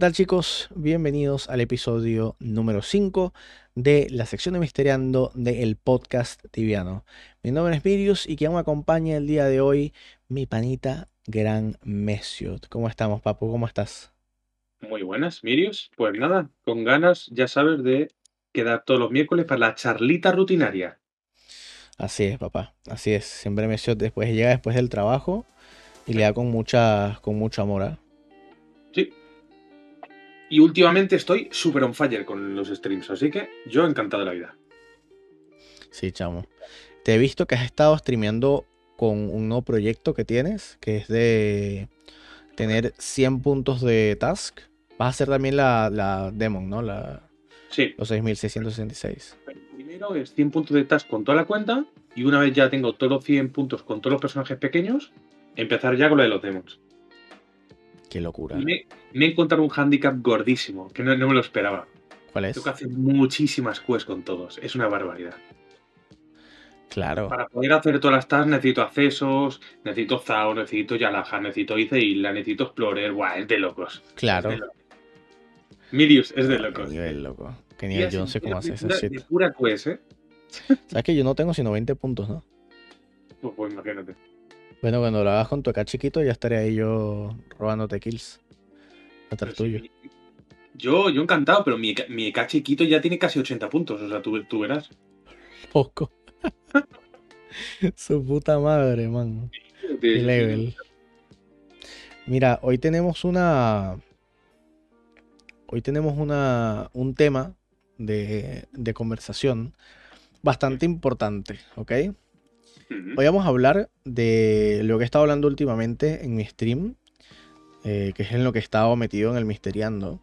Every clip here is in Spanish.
¿Qué tal chicos? Bienvenidos al episodio número 5 de la sección de Misteriando del podcast tibiano. Mi nombre es Mirius y quien me acompaña el día de hoy, mi panita Gran Mesiot. ¿Cómo estamos, papu? ¿Cómo estás? Muy buenas, Mirius. Pues nada, con ganas, ya sabes, de quedar todos los miércoles para la charlita rutinaria. Así es, papá. Así es. Siempre Mesiot después llega después del trabajo y le da con mucha, con mucho amor. ¿eh? Y últimamente estoy súper on fire con los streams, así que yo encantado de la vida. Sí, chamo. Te he visto que has estado streameando con un nuevo proyecto que tienes, que es de tener 100 puntos de task. Vas a hacer también la, la Demon, ¿no? La, sí. Los 6666. Primero es 100 puntos de task con toda la cuenta y una vez ya tengo todos los 100 puntos con todos los personajes pequeños, empezar ya con lo de los demons. Qué locura. Me, he encontrado un handicap gordísimo, que no, me lo esperaba. ¿Cuál es? Tengo que hacer muchísimas quests con todos. Es una barbaridad. Claro. Para poder hacer todas las tasks necesito accesos, necesito Zao, necesito Yalaja, necesito Iceila, necesito Explorer. Buah, es de locos. Claro. Mirius es de locos. Qué nivel, loco. Qué nivel, yo no sé cómo hace shit. De pura quest, ¿eh? Sabes que yo no tengo sino 20 puntos, ¿no? Pues, pues imagínate. Bueno, cuando lo hagas con tu acá chiquito, ya estaré ahí yo robándote kills. Atrás tuyo. yo, yo encantado, pero mi, mi chiquito ya tiene casi 80 puntos, o sea, tú, tú verás. Poco. Su puta madre, man. Qué level. Mira, hoy tenemos una. Hoy tenemos una, un tema de, de conversación bastante importante, ¿ok? Hoy vamos a hablar de lo que he estado hablando últimamente en mi stream, eh, que es en lo que he estado metido en el Misteriando,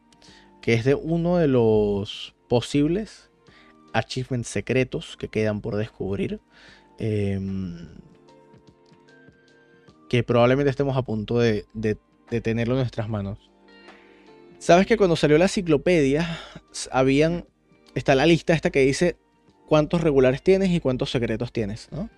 que es de uno de los posibles achievements secretos que quedan por descubrir, em, que probablemente estemos a punto de, tenerlo en nuestras manos. Sabes que cuando salió la enciclopedia, habían, está la lista esta que dice cuántos regulares tienes y cuántos secretos tienes, ¿no?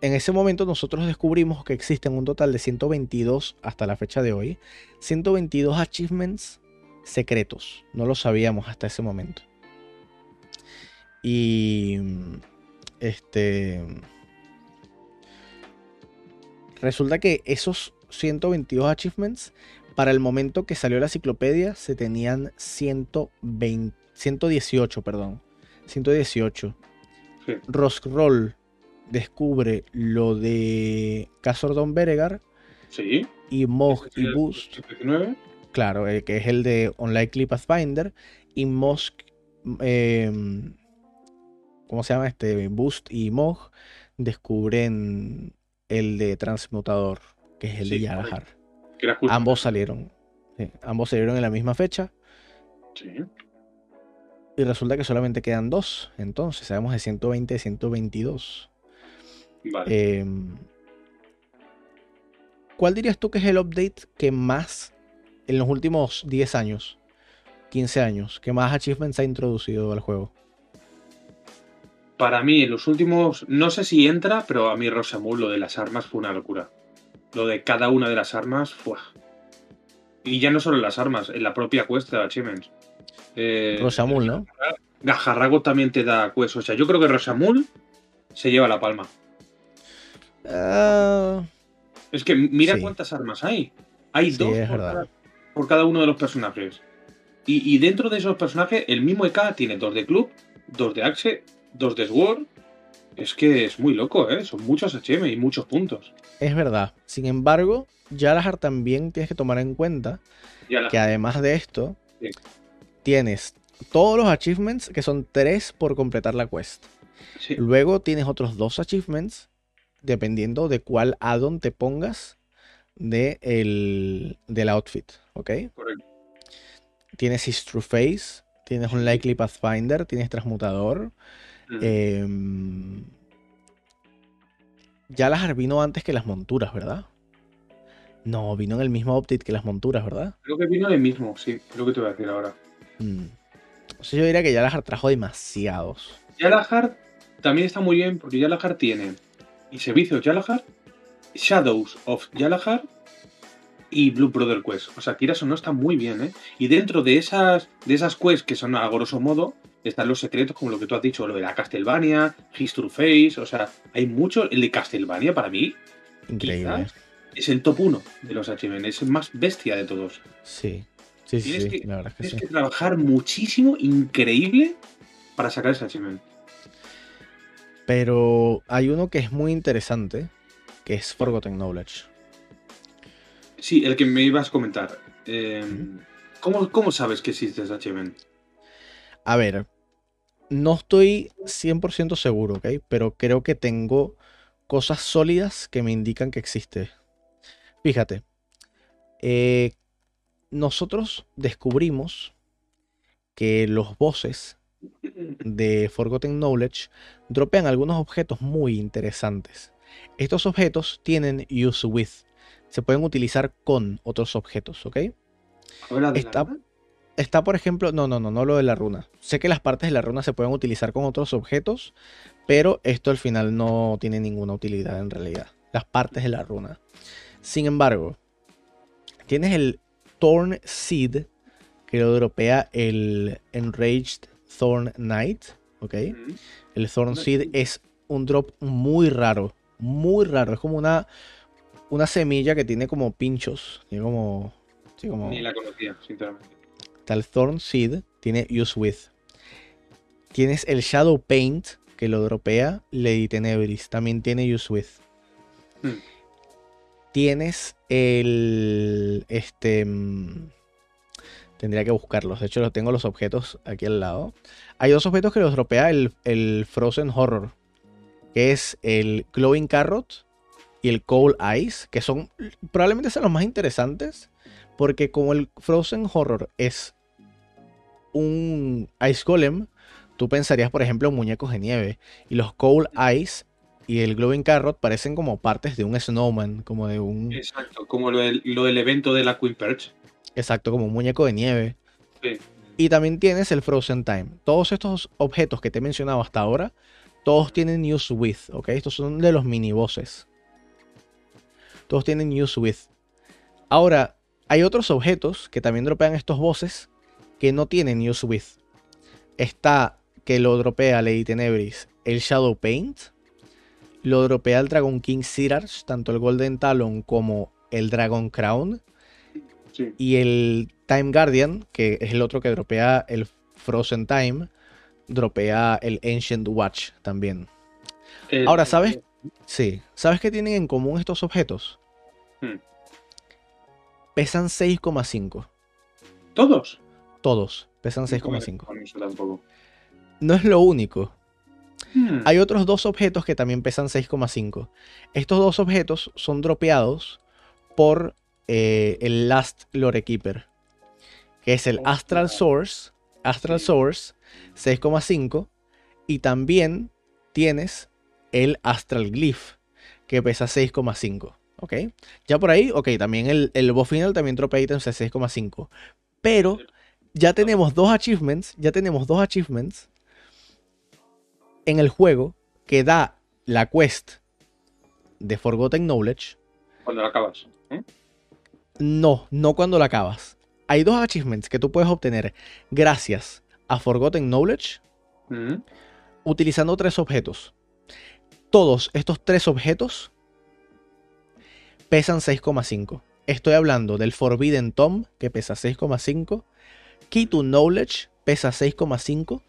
En ese momento nosotros descubrimos que existen un total de 122 hasta la fecha de hoy, 122 achievements secretos. No lo sabíamos hasta ese momento. Y este resulta que esos 122 achievements para el momento que salió la enciclopedia se tenían 120, 118, perdón. 118. Sí. Descubre lo de Casordon Beregar. Sí. Y Mog y Boost. Claro, el que es el de Unlikely Pathfinder. Y Mosk. Em, ¿Cómo se llama? Este Boost y Mog descubren el de Transmutador, que es el de Yalahar. Ambos salieron. ambos salieron en la misma fecha. Sí. Y resulta que solamente quedan dos. Entonces, sabemos de 120 y 122. Em, ¿Cuál dirías tú que es el update que más en los últimos 10 años, 15 años, que más achievements ha introducido al juego? Para mí, en los últimos, no sé si entra, pero a mí Rosamund lo de las armas fue una locura. Lo de cada una de las armas, fue. Y ya no solo en las armas, en la propia cuesta de achievements. Eh, Rosamund, ¿no? Gajarrago también te da quest. O sea, yo creo que Rosamund se lleva la palma. Ah, es que mira cuántas armas hay. Hay dos por cada, uno de los personajes. Y, dentro de esos personajes, el mismo EK tiene dos de club, dos de Axe, dos de Sword. Es que es muy loco, ¿eh? Son muchos HM y muchos puntos. Es verdad. Sin embargo, Yalahar también tienes que tomar en cuenta que además de esto, tienes todos los achievements que son tres por completar la quest. Luego tienes otros dos achievements dependiendo de cuál addon te pongas de el, del outfit, ¿ok? Correcto. Tienes His True Face, tienes un Likely Pathfinder, tienes Transmutador. Em, ya las vino antes que las monturas, ¿verdad? No, vino en el mismo update que las monturas, ¿verdad? Creo que vino en el mismo, sí, lo que te voy a decir ahora. Mm. O sea, yo diría que Yalahar trajo demasiados. Yalahar también está muy bien porque Yalahar tiene y Servicios Yalahar, Shadows of Yalahar y Blue Brother Quest. O sea, Kiraso no está muy bien, ¿eh? Y dentro de esas, de esas quests que son a grosso modo, están los secretos, como lo que tú has dicho, lo de la Castlevania, History Face, o sea, hay mucho. El de Castlevania, para mí, increíble. Es el top 1 de los Achievements, es el más bestia de todos. Sí, sí, sí, tienes que, la verdad que tienes que trabajar muchísimo, increíble, para sacar ese Achievement. Pero hay uno que es muy interesante, que es Forgotten Knowledge. Sí, el que me ibas a comentar. Em, ¿cómo, sabes que existe ese achievement? A ver, no estoy 100% seguro, ¿ok? Pero creo que tengo cosas sólidas que me indican que existe. Fíjate, eh, nosotros descubrimos que los bosses de Forgotten Knowledge dropean algunos objetos muy interesantes. Estos objetos tienen use with, se pueden utilizar con otros objetos, ¿ok? Está, está, por ejemplo, no, no, no, no lo de la runa. Sé que las partes de la runa se pueden utilizar con otros objetos, pero esto al final no tiene ninguna utilidad en realidad. Las partes de la runa. Sin embargo, tienes el Thorn Seed, que lo dropea el Enraged Thorn Knight, ¿ok? El Thorn Seed es un drop muy raro, muy raro. Es como una una semilla que tiene como pinchos. Tiene como, Ni la conocía, sinceramente. El Thorn Seed, tiene Use With. Tienes el Shadow Paint, que lo dropea Lady Tenebris. También tiene Use With. Hmm. Tienes el. Este. Tendría que buscarlos. De hecho, los tengo los objetos aquí al lado. Hay dos objetos que los dropea el, Frozen Horror. Que es el Glowing Carrot y el Cold Ice, que son probablemente sean los más interesantes, porque como el Frozen Horror es un Ice Golem, tú pensarías, por ejemplo, en muñecos de nieve, y los Cold Ice y el Glowing Carrot parecen como partes de un Snowman, como de un... Exacto, como lo del, evento de la Queen Perch. Exacto, como un muñeco de nieve. Sí. Y también tienes el Frozen Time. Todos estos objetos que te he mencionado hasta ahora, todos tienen Use With, ¿ok? Estos son de los mini bosses. Todos tienen use with. Ahora, hay otros objetos que también dropean estos bosses que no tienen use with. Está que lo dropea Lady Tenebris el Shadow Paint. Lo dropea el Dragon King Sirarch, tanto el Golden Talon como el Dragon Crown. Y el Time Guardian, que es el otro que dropea el Frozen Time, dropea el Ancient Watch también. Ahora, ¿sabes? Sí. ¿Sabes qué tienen en común estos objetos? Hmm. Pesan 6,5. ¿Todos? Todos. Pesan 6,5. No es lo único. Hmm. Hay otros dos objetos que también pesan 6,5. Estos dos objetos son dropeados por eh, el Last Lore Keeper. Que es el Astral Source. Astral Source 6,5. Y también tienes el Astral Glyph, que pesa 6,5. ¿Ok? Ya por ahí, ok, también el, el boss final también dropea ítems de 6,5. Pero ya tenemos dos achievements, ya tenemos dos achievements en el juego que da la quest de Forgotten Knowledge. Cuando la acabas. ¿eh? No, no cuando la acabas. Hay dos achievements que tú puedes obtener gracias a Forgotten Knowledge utilizando tres objetos todos estos tres objetos pesan 6,5. Estoy hablando del Forbidden Tom, que pesa 6,5. Key to Knowledge pesa 6,5.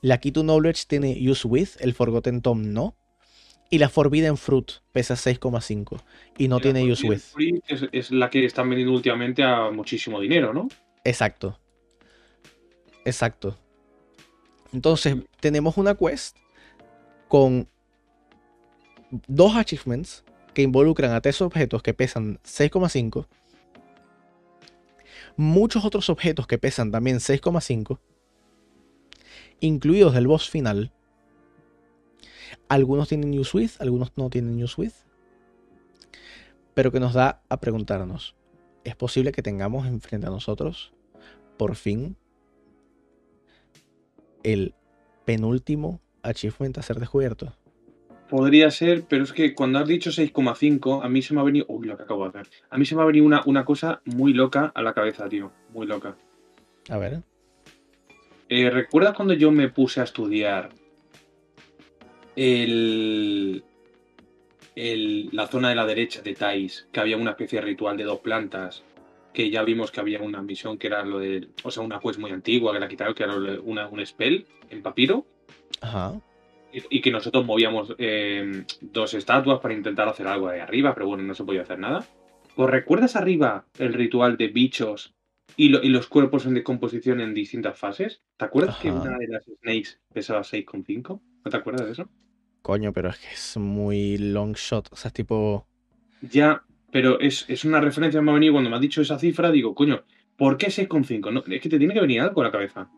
La Key to Knowledge tiene Use With, el Forgotten Tom no. Y la Forbidden Fruit pesa 6,5 y no tiene Use With. Es, es, la que están vendiendo últimamente a muchísimo dinero, ¿no? Exacto. Exacto. Entonces, tenemos una quest con dos achievements que involucran a tres objetos que pesan 6,5, muchos otros objetos que pesan también 6,5, incluidos del boss final. Algunos tienen Use With, algunos no tienen Use With. Pero que nos da a preguntarnos, ¿es posible que tengamos enfrente a nosotros, por fin, el penúltimo achievement a ser descubierto? Podría ser, pero es que cuando has dicho 6,5, a mí se me ha venido. Uy, lo que acabo de hacer. A mí se me ha venido una, una cosa muy loca a la cabeza, tío. Muy loca. A ver. Eh, ¿Recuerdas cuando yo me puse a estudiar el, la zona de la derecha de Thais, que había una especie de ritual de dos plantas, que ya vimos que había una misión que era lo de, o sea, una quest muy antigua que la quitaron, que era una, un spell en papiro. Ajá. Y, que nosotros movíamos eh, dos estatuas para intentar hacer algo de arriba, pero bueno, no se podía hacer nada. ¿Os recuerdas arriba el ritual de bichos y, los cuerpos en decomposición en distintas fases? ¿Te acuerdas que una de las snakes pesaba 6,5? ¿No te acuerdas de eso? Coño, pero es que es muy long shot. O sea, es tipo. Ya, pero es, una referencia me ha venido cuando me has dicho esa cifra. Digo, coño, ¿por qué 6,5? No, es que te tiene que venir algo a la cabeza.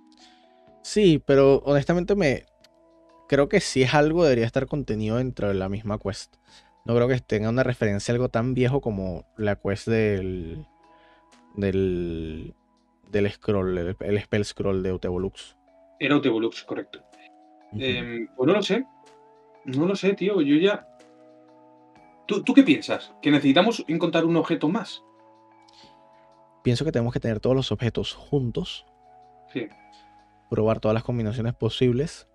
Sí, pero honestamente me. Creo que si es algo, debería estar contenido dentro de la misma quest. No creo que tenga una referencia a algo tan viejo como la quest del. del. del scroll, el, spell scroll de Utevolux. Era Utevolux, correcto. Em, pues no lo sé, no lo sé, tío. Yo ya. ¿Tú, qué piensas? ¿Que necesitamos encontrar un objeto más? Pienso que tenemos que tener todos los objetos juntos. Sí. Probar todas las combinaciones posibles.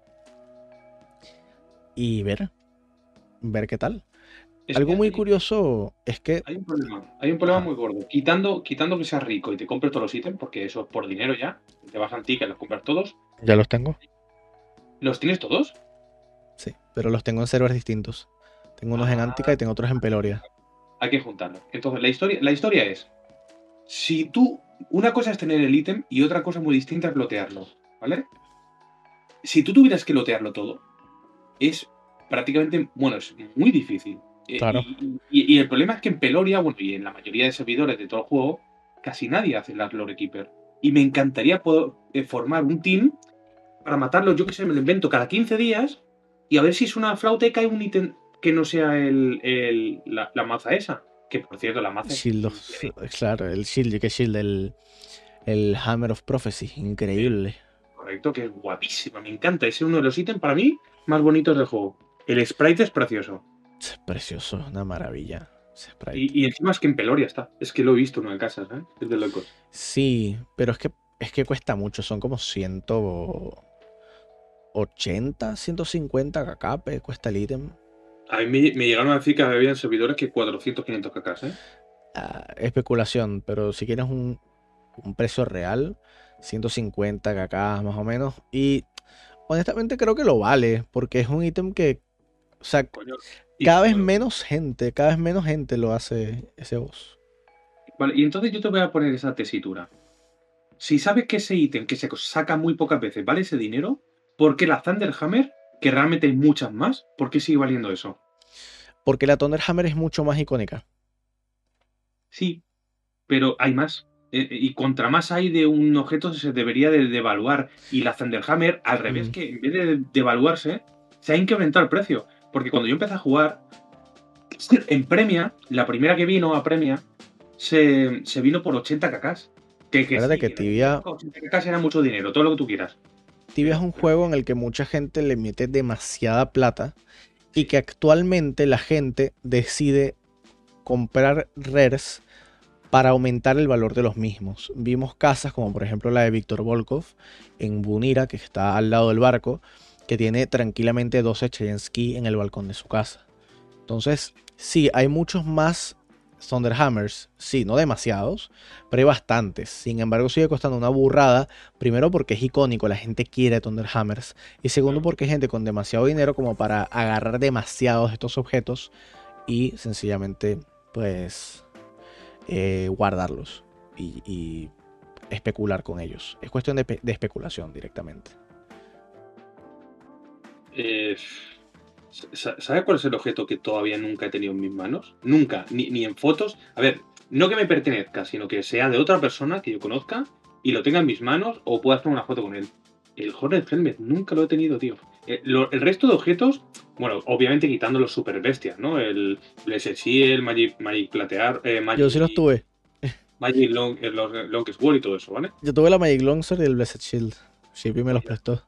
Y ver. Ver qué tal. Algo muy curioso es que. Hay un problema, hay un problema muy gordo. Quitando, quitando que seas rico y te compres todos los ítems, porque eso es por dinero ya. Te vas a ti que los compras todos. Ya los tengo. ¿Los tienes todos? Pero los tengo en servers distintos. Tengo unos en Antica y tengo otros en Peloria. Hay que juntarlos. Entonces, la historia, la historia es: si tú. Una cosa es tener el ítem y otra cosa muy distinta es lotearlo, ¿vale? Si tú tuvieras que lotearlo todo, es prácticamente. Bueno, es muy difícil. Eh, claro. Y, el problema es que en Peloria, bueno, y en la mayoría de servidores de todo el juego, casi nadie hace las Lore Keeper. Y me encantaría poder eh, formar un team para matarlo, yo que sé, me lo invento cada 15 días y a ver si es una flauta y cae un ítem que no sea el, la, maza esa. Que por cierto, la maza. Shield claro, el Shield, que Shield, el, el Hammer of Prophecy, increíble. Correcto, que es guapísima, me encanta. Es uno de los ítems para mí más bonitos del juego. El sprite es precioso. Es precioso, una maravilla. Y, encima es que en Peloria está. Es que lo he visto ¿no? en casa, ¿eh? Es de locos. Sí, pero es que, es que cuesta mucho. Son como ciento 80, 150 kk cuesta el ítem. A mí me, llegaron a decir que había servidores que 400, 500 kk, ¿eh? Ah, especulación, pero si quieres un, precio real, 150 kk más o menos. Y honestamente creo que lo vale, porque es un ítem que, o sea, cada vez menos gente, cada vez menos gente lo hace ese boss. Vale, y entonces yo te voy a poner esa tesitura. Si sabes que ese ítem que se saca muy pocas veces vale ese dinero, ¿Por qué la Thunderhammer, que realmente hay muchas más, por qué sigue valiendo eso? Porque la Thunderhammer es mucho más icónica. Sí, pero hay más. Eh, eh, y contra más hay de un objeto se debería de devaluar. Y la Thunderhammer, al revés, que en vez de devaluarse, se ha incrementado el precio. Porque cuando yo empecé a jugar, en Premia, la primera que vino a Premia, se, vino por 80 cacas. Que, que, que tibia... 80 cacas era mucho dinero, todo lo que tú quieras. Es un juego en el que mucha gente le mete demasiada plata y que actualmente la gente decide comprar rares para aumentar el valor de los mismos. Vimos casas como por ejemplo la de Víctor Volkov en Bunira, que está al lado del barco, que tiene tranquilamente 12 Cheyensky en el balcón de su casa. Entonces, sí, hay muchos más Thunderhammers, sí, no demasiados, pero hay bastantes. Sin embargo, sigue costando una burrada. Primero porque es icónico, la gente quiere Thunderhammers. Y segundo porque hay gente con demasiado dinero como para agarrar demasiados de estos objetos y sencillamente, pues, eh, guardarlos y, especular con ellos. Es cuestión de, de especulación directamente. Eh, ¿Sabe cuál es el objeto que todavía nunca he tenido en mis manos? Nunca, ni, en fotos. A ver, no que me pertenezca, sino que sea de otra persona que yo conozca y lo tenga en mis manos o pueda hacer una foto con él. El Hornet Helmet nunca lo he tenido, tío. Eh, el, resto de objetos, bueno, obviamente quitando los super bestias, ¿no? El Blessed Shield, Magic, Magic Platear, eh, Magic, Yo sí los tuve. Magic Long, el Longest War y todo eso, ¿vale? Yo tuve la Magic Longsword y el Blessed Shield. Shippy me los prestó.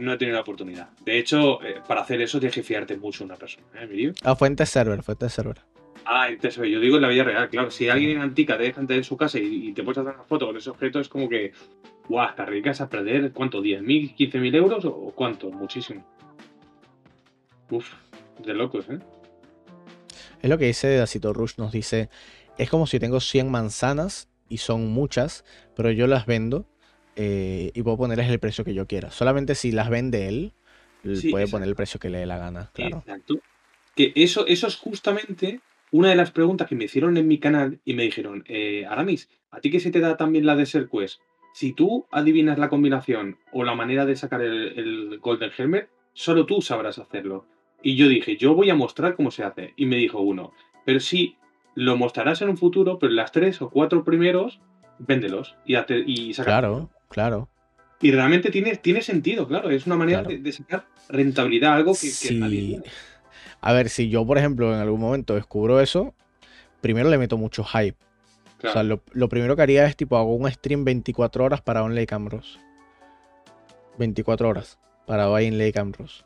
No he tenido la oportunidad. De hecho, eh, para hacer eso tienes que fiarte mucho de una persona, ¿eh, Ah, fue en test server, fue en test server. Ah, en test server. Yo digo en la vida real, claro. Si alguien en Antica te deja entrar en su casa y, te puedes hacer una foto con ese objeto, es como que, guau, te arriesgas a perder, ¿cuánto? ¿10.000, 15.000 euros o cuánto? Muchísimo. Uf, de locos, ¿eh? Es lo que dice Dacito Rush, nos dice, es como si tengo 100 manzanas y son muchas, pero yo las vendo eh, y puedo ponerles el precio que yo quiera. Solamente si las vende él, puede poner el precio que le dé la gana, claro. Exacto. Que eso, eso es justamente una de las preguntas que me hicieron en mi canal y me dijeron, eh, Aramis, ¿a ti que se te da también la de Ser Quest? Si tú adivinas la combinación o la manera de sacar el, el Golden Helmet, solo tú sabrás hacerlo. Y yo dije, yo voy a mostrar cómo se hace. Y me dijo uno, pero sí, lo mostrarás en un futuro, pero las tres o cuatro primeros, véndelos y, y Claro, claro. Y realmente tiene, tiene sentido, claro. Es una manera de, sacar rentabilidad, algo que, sí. A ver, si yo, por ejemplo, en algún momento descubro eso, primero le meto mucho hype. O sea, lo, primero que haría es tipo, hago un stream 24 horas para Only Camros. 24 horas para Only Camros.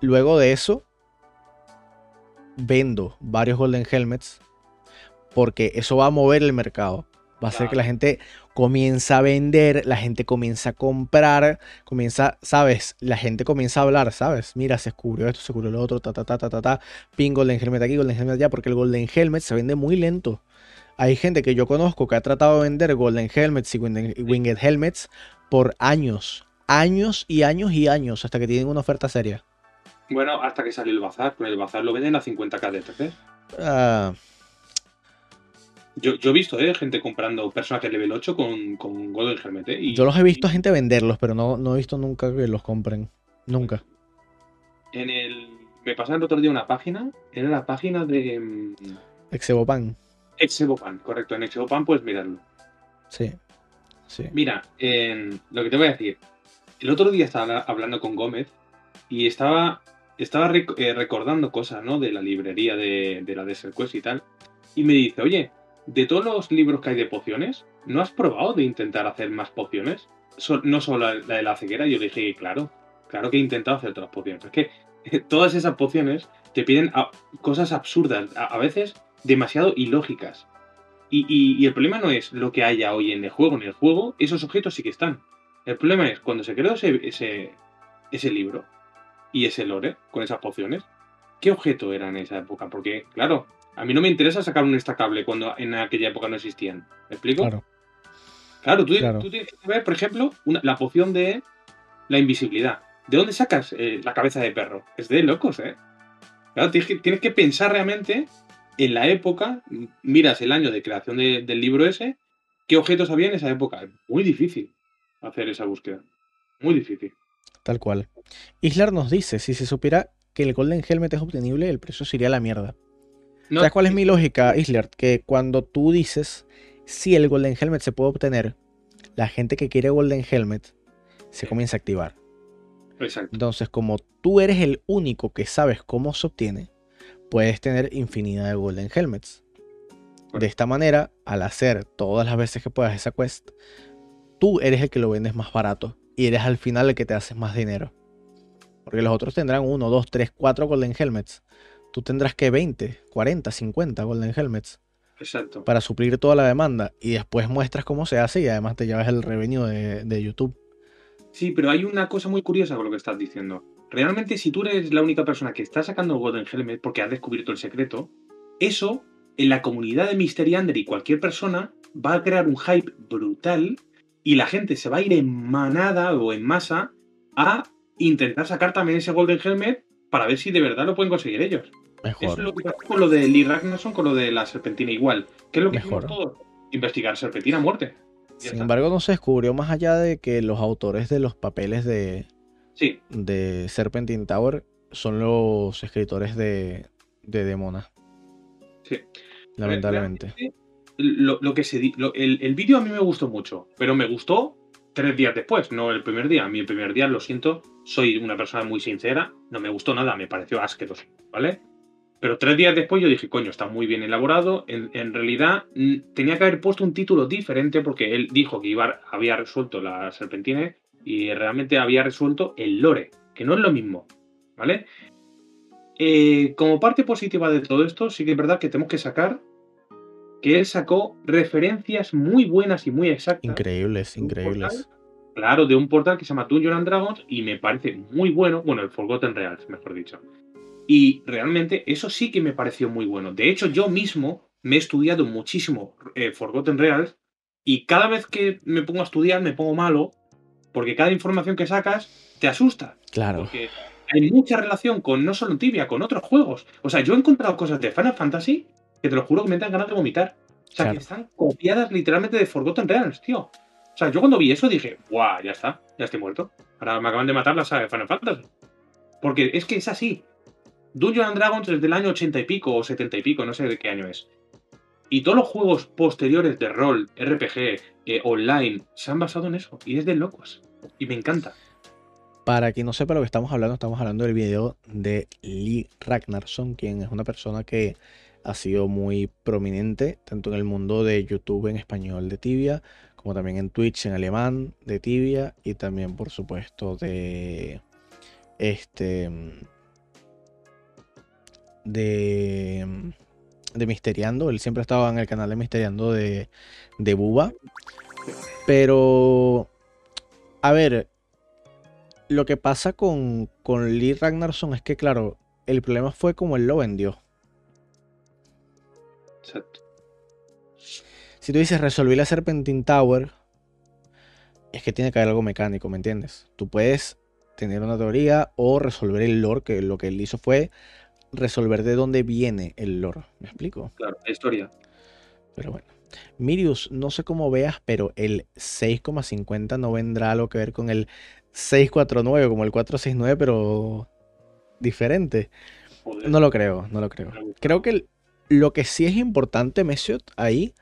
Luego de eso, vendo varios Golden Helmets porque eso va a mover el mercado. Va a hacer que la gente comience a vender, la gente comienza a comprar, comienza, ¿sabes? La gente comienza a hablar, ¿sabes? Mira, se descubrió esto, se descubrió lo otro, ta, ta, ta, ta, ta, ta. Pin Golden Helmet aquí, Golden Helmet allá, porque el Golden Helmet se vende muy lento. Hay gente que yo conozco que ha tratado de vender Golden Helmets y Winged Helmets por años, años y años y años, hasta que tienen una oferta seria. Bueno, hasta que salió el bazar, pues el bazar lo venden a 50k de TP. Ah. Yo, he visto eh, gente comprando personajes level 8 con, con Golden Helmet. Eh, yo los he visto a gente venderlos, pero no, no he visto nunca que los compren. Nunca. En el. Me pasaron el otro día una página. Era la página de. Mm, Exebopan. Exebopan, correcto. En Exebopan puedes mirarlo. Sí. sí. Mira, lo que te voy a decir. El otro día estaba hablando con Gómez y estaba estaba eh, recordando cosas, ¿no? De la librería de, la Desert Quest y tal. Y me dice, oye, de todos los libros que hay de pociones, ¿no has probado de intentar hacer más pociones? no solo la, de la ceguera. Yo dije, claro, claro que he intentado hacer otras pociones. Es que todas esas pociones te piden cosas absurdas, a, veces demasiado ilógicas. Y, el problema no es lo que haya hoy en el juego. En el juego, esos objetos sí que están. El problema es cuando se creó ese, ese libro, y ese lore con esas pociones, ¿qué objeto era en esa época? Porque, claro, a mí no me interesa sacar un estacable cuando en aquella época no existían. ¿Me explico? Claro. Claro, tú, tienes que saber, por ejemplo, la poción de la invisibilidad. ¿De dónde sacas eh, la cabeza de perro? Es de locos, ¿eh? Claro, tienes que, pensar realmente en la época, miras el año de creación del libro ese, qué objetos había en esa época. Muy difícil hacer esa búsqueda. Muy difícil. Tal cual. Islar nos dice, si se supiera que el Golden Helmet es obtenible, el precio sería la mierda. ¿Sabes cuál es mi lógica, Islar? Que cuando tú dices, si el Golden Helmet se puede obtener, la gente que quiere Golden Helmet se comienza a activar. Exacto. Entonces, como tú eres el único que sabes cómo se obtiene, puedes tener infinidad de Golden Helmets. De esta manera, al hacer todas las veces que puedas esa quest, tú eres el que lo vendes más barato y eres al final el que te haces más dinero. Porque los otros tendrán 1, 2, 3, 4 Golden Helmets. Tú tendrás que 20, 40, 50 Golden Helmets. Exacto. Para suplir toda la demanda. Y después muestras cómo se hace y además te llevas el revenue de, de YouTube. Sí, pero hay una cosa muy curiosa con lo que estás diciendo. Realmente, si tú eres la única persona que está sacando Golden Helmet porque has descubierto el secreto, eso en la comunidad de Mystery Under y cualquier persona va a crear un hype brutal y la gente se va a ir en manada o en masa a intentar sacar también ese Golden Helmet para ver si de verdad lo pueden conseguir ellos. Mejor. es lo que pasa con lo de Lee Ragnarsson, con lo de la serpentina igual. ¿Qué es lo que Mejor. todos? Investigar serpentina a muerte. Sin embargo, no se descubrió más allá de que los autores de los papeles de, sí. de Serpentine Tower son los escritores de, de Demona. Sí. Lamentablemente lo, que se el, el vídeo a mí me gustó mucho, pero me gustó tres días después, no el primer día. A mí el primer día, lo siento, soy una persona muy sincera, no me gustó nada, me pareció asqueroso, ¿vale? Pero tres días después yo dije, coño, está muy bien elaborado. En, realidad tenía que haber puesto un título diferente porque él dijo que iba, había resuelto la serpentina y realmente había resuelto el lore, que no es lo mismo, ¿vale? Eh, como parte positiva de todo esto, sí que es verdad que tenemos que sacar que él sacó referencias muy buenas y muy exactas. Increíbles, increíbles. claro, de un portal que se llama Dungeons and Dragons y me parece muy bueno, bueno, el Forgotten Realms, mejor dicho. Y realmente eso sí que me pareció muy bueno. De hecho, yo mismo me he estudiado muchísimo eh, Forgotten Realms y cada vez que me pongo a estudiar me pongo malo porque cada información que sacas te asusta. Claro. Porque hay mucha relación con no solo Tibia, con otros juegos. O sea, yo he encontrado cosas de Final Fantasy que te lo juro que me dan ganas de vomitar. O sea, que están copiadas literalmente de Forgotten Realms, tío. O sea, yo cuando vi eso dije, ¡guau! Ya está, ya estoy muerto. Ahora me acaban de matar la saga de Final Fantasy. Porque es que es así. Dungeons and Dragons es del año 80 y pico o 70 y pico, no sé de qué año es. Y todos los juegos posteriores de rol, RPG, eh, online, se han basado en eso. Y es de locos. Y me encanta. Para quien no sepa lo que estamos hablando, estamos hablando del video de Lee Ragnarsson, quien es una persona que ha sido muy prominente tanto en el mundo de YouTube en español de Tibia, como también en Twitch en alemán de Tibia y también por supuesto de este de de Misteriando, él siempre estaba en el canal de Misteriando de de Buba. Pero a ver, lo que pasa con, con Lee Ragnarsson es que, claro, el problema fue como él lo vendió. Exacto. Si tú dices resolví la Serpentine Tower, es que tiene que haber algo mecánico, ¿me entiendes? Tú puedes tener una teoría o resolver el lore, que lo que él hizo fue resolver de dónde viene el lore. ¿Me explico? Claro, la historia. Pero bueno. Mirius, no sé cómo veas, pero el 6,50 no vendrá algo que ver con el 649, como el 469, pero diferente. No lo creo, no lo creo. Creo que lo que sí es importante, Mesiot, ahí,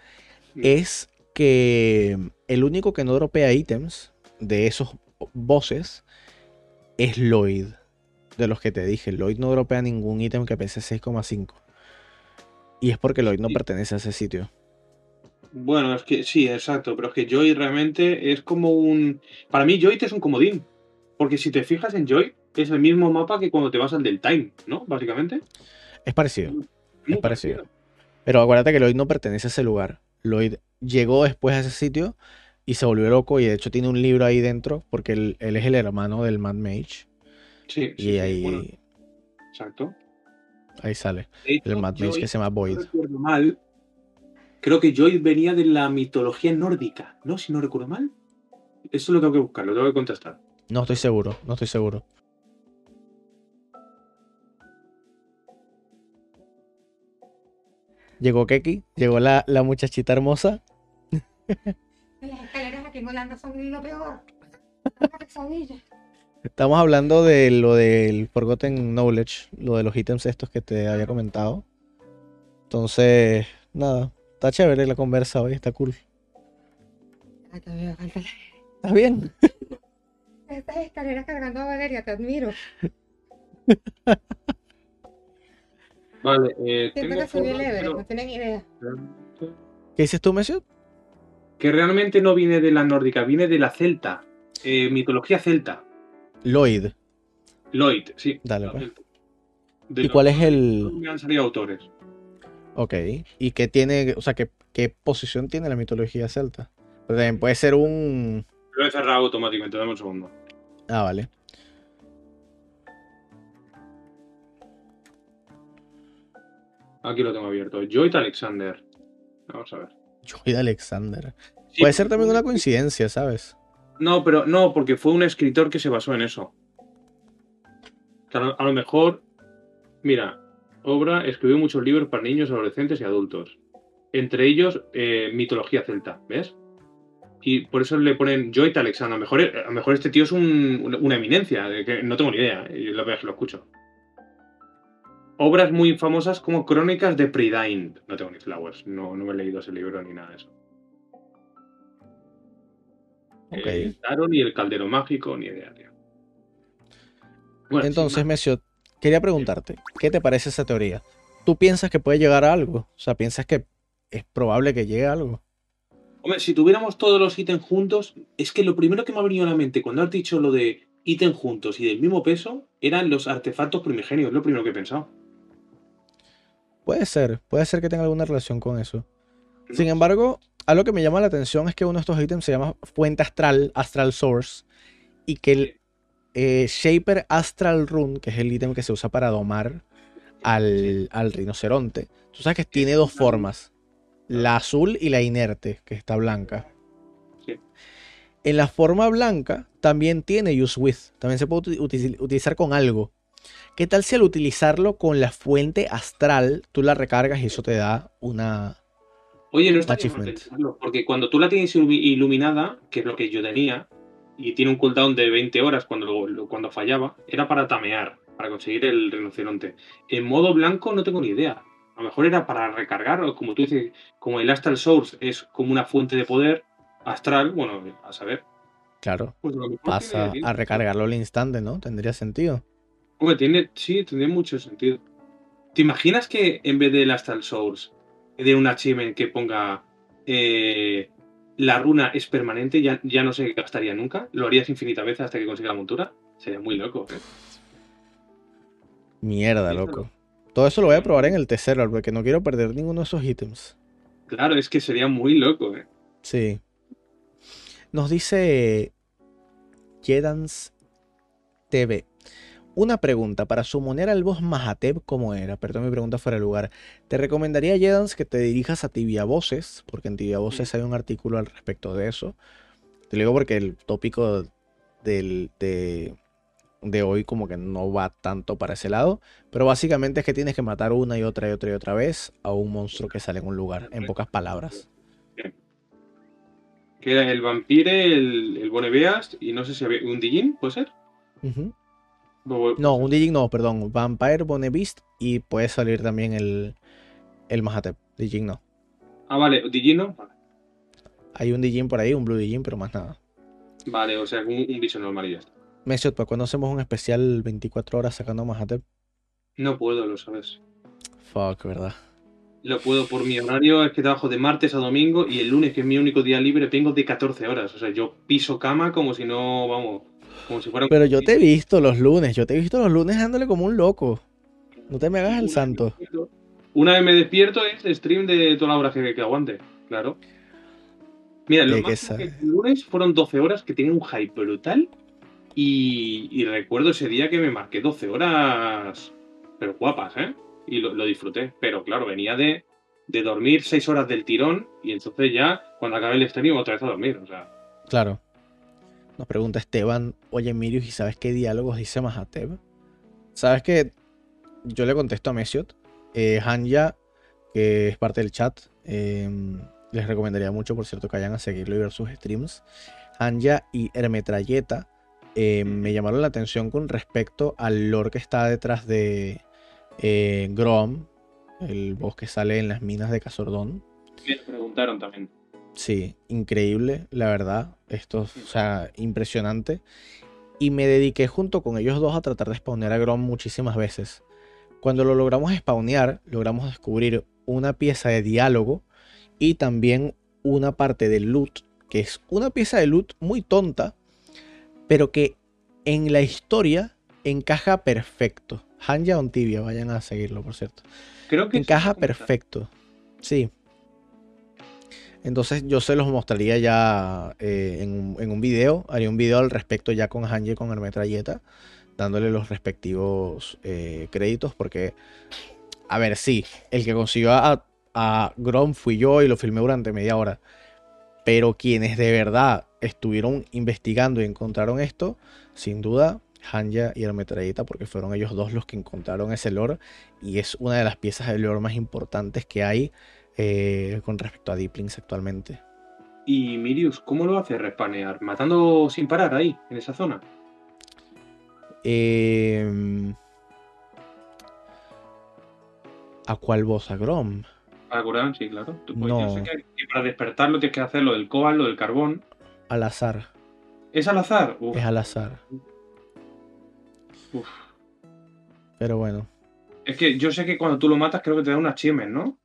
es que el único que no dropea ítems de esos bosses es Lloyd. De los que te dije, Lloyd no dropea ningún ítem que pese 6,5. Y es porque Lloyd no pertenece a ese sitio. Bueno, es que sí, exacto, pero es que Joy realmente es como un... Para mí Joy es un comodín, porque si te fijas en Joy, es el mismo mapa que cuando te vas al del Time, ¿no? Básicamente. Es parecido. Es parecido. Pero acuérdate que Lloyd no pertenece a ese lugar. Lloyd llegó después a ese sitio y se volvió loco y de hecho tiene un libro ahí dentro porque él, es el hermano del Mad Mage. Sí, y ahí... exacto. Ahí sale. el Mad Mage que se llama Void. recuerdo mal. Creo que Joy venía de la mitología nórdica, ¿no? Si no recuerdo mal. Eso lo tengo que buscar, lo tengo que contestar. No estoy seguro, no estoy seguro. Llegó Keki, llegó la, la muchachita hermosa. Las escaleras aquí en Holanda son lo peor. Estamos hablando de lo del Forgotten Knowledge, lo de los ítems estos que te había comentado. Entonces, nada, está chévere la conversa hoy, está cool. ¿Estás bien? Estas escaleras cargando a Valeria, te admiro. Vale, eh, Siempre que subí el Everest, no tienen idea. ¿Qué dices tú, Messi? Que realmente no viene de la nórdica, viene de la celta. Eh, mitología celta. Lloyd. Lloyd, sí. Dale, pues. ¿Y cuál es el...? Me han salido autores. Ok. ¿Y qué tiene, o sea, qué, qué posición tiene la mitología celta? Pues puede ser un... Lo he cerrado automáticamente, dame un segundo. Ah, vale. Aquí lo tengo abierto. Joyd Alexander. Vamos a ver. Joyd Alexander. Puede ser también una coincidencia, ¿sabes? No, pero no, porque fue un escritor que se basó en eso. A lo mejor, mira, obra escribió muchos libros para niños, adolescentes y adultos. Entre ellos, eh, mitología celta, ¿ves? Y por eso le ponen Joyd Alexander. A lo mejor, a lo mejor este tío es una eminencia, que no tengo ni idea, y la verdad que lo escucho obras muy famosas como Crónicas de Prydain. No tengo ni Flowers, no, no me he leído ese libro ni nada de eso. Okay. Taron y el Caldero Mágico, ni idea, tío. Bueno, Entonces, Mesio, quería preguntarte, ¿qué te parece esa teoría? ¿Tú piensas que puede llegar a algo? O sea, ¿piensas que es probable que llegue a algo? Hombre, si tuviéramos todos los ítems juntos, es que lo primero que me ha venido a la mente cuando has dicho lo de ítems juntos y del mismo peso eran los artefactos primigenios, lo primero que he pensado. Puede ser, puede ser que tenga alguna relación con eso. Sin embargo, algo que me llama la atención es que uno de estos ítems se llama Fuente Astral, Astral Source, y que el eh, Shaper Astral Rune, que es el ítem que se usa para domar al, al rinoceronte, tú sabes que tiene dos formas, la azul y la inerte, que está blanca. En la forma blanca también tiene Use With, también se puede utilizar con algo. ¿Qué tal si al utilizarlo con la fuente astral tú la recargas y eso te da una... Oye, no está porque cuando tú la tienes iluminada, que es lo que yo tenía, y tiene un cooldown de 20 horas cuando, cuando fallaba, era para tamear, para conseguir el rinoceronte. En modo blanco no tengo ni idea. A lo mejor era para recargar, o como tú dices, como el Astral Source es como una fuente de poder astral, bueno, a saber. Claro. Pues pasa a recargarlo al instante, ¿no? Tendría sentido. Hombre, tiene, sí, tendría mucho sentido. ¿Te imaginas que en vez del Astral Source, de un achievement que ponga eh, la runa es permanente, ya, ya no se gastaría nunca? ¿Lo harías infinitas veces hasta que consiga la montura? Sería muy loco. ¿eh? Mierda, loco. Todo eso lo voy a probar en el tercero, porque no quiero perder ninguno de esos ítems. Claro, es que sería muy loco, ¿eh? Sí. Nos dice Jedans TV. Una pregunta, para sumoner al boss Mahateb, ¿cómo era? Perdón, mi pregunta fuera de lugar. Te recomendaría, Jedans, que te dirijas a Tibia Voces, porque en Tibia Voces hay un artículo al respecto de eso. Te lo digo porque el tópico del, de, de hoy como que no va tanto para ese lado. Pero básicamente es que tienes que matar una y otra y otra y otra vez a un monstruo que sale en un lugar, en pocas palabras. Que era el vampire, el, el Bonebeast y no sé si había un Digin, ¿puede ser? No, un Digin no, perdón. Vampire, Bonebeast y puede salir también el, el Mahatep. Digin no. Ah, vale, Digin no. Hay un Digin por ahí, un Blue Digin, pero más nada. Vale, o sea, un, un bicho normal y ya está. Mesiot, ¿para cuándo hacemos un especial 24 horas sacando Mahatep? No puedo, lo sabes. Fuck, ¿verdad? Lo puedo por mi horario, es que trabajo de martes a domingo y el lunes, que es mi único día libre, tengo de 14 horas. O sea, yo piso cama como si no, vamos, como si fuera Pero yo te he visto los lunes, yo te he visto los lunes dándole como un loco. No te me hagas el santo. Una vez me despierto es stream de toda la hora que, aguante, claro. Mira, lo más que el lunes fueron 12 horas que tenía un hype brutal y, recuerdo ese día que me marqué 12 horas, pero guapas, ¿eh? Y lo, disfruté. Pero claro, venía de, dormir 6 horas del tirón y entonces ya, cuando acabé el stream, otra vez a dormir, o sea. Claro. Nos pregunta Esteban, oye Mirius, ¿y sabes qué diálogos dice Mahatev? ¿Sabes que Yo le contesto a Mesiot. Eh, Hanya, que es parte del chat, em, les recomendaría mucho, por cierto, que vayan a seguirlo y ver sus streams. Hanya y Hermetrayeta eh, me llamaron la atención con respecto al lore que está detrás de eh, Grom, el boss que sale en las minas de Casordón. Me preguntaron también. Sí, increíble, la verdad. Esto, o sea, impresionante. Y me dediqué junto con ellos dos a tratar de spawnear a Grom muchísimas veces. Cuando lo logramos spawnear, logramos descubrir una pieza de diálogo y también una parte del loot, que es una pieza de loot muy tonta, pero que en la historia encaja perfecto. Hanja on Tibia, vayan a seguirlo, por cierto. Creo que encaja perfecto. Sí. Entonces yo se los mostraría ya eh, en, un video. Haría un video al respecto ya con Hanja y con Hermetrayeta. Dándole los respectivos eh, créditos. Porque, a ver, sí, el que consiguió a, a Grom fui yo y lo filmé durante media hora. Pero quienes de verdad estuvieron investigando y encontraron esto, sin duda, Hanja y Hermetrayeta, porque fueron ellos dos los que encontraron ese lore y es una de las piezas de lore más importantes que hay eh, con respecto a Deeplings actualmente. ¿Y Mirius, cómo lo hace respanear? ¿Matando sin parar ahí, en esa zona? Em, ¿A cuál voz? ¿A Grom? A Grom, sí, claro. no. para despertarlo tienes que hacer lo del coal, lo del carbón al azar. ¿Es al azar? Es al azar. Uf. Pero bueno. Es que yo sé que cuando tú lo matas creo que te da un achievement, ¿no?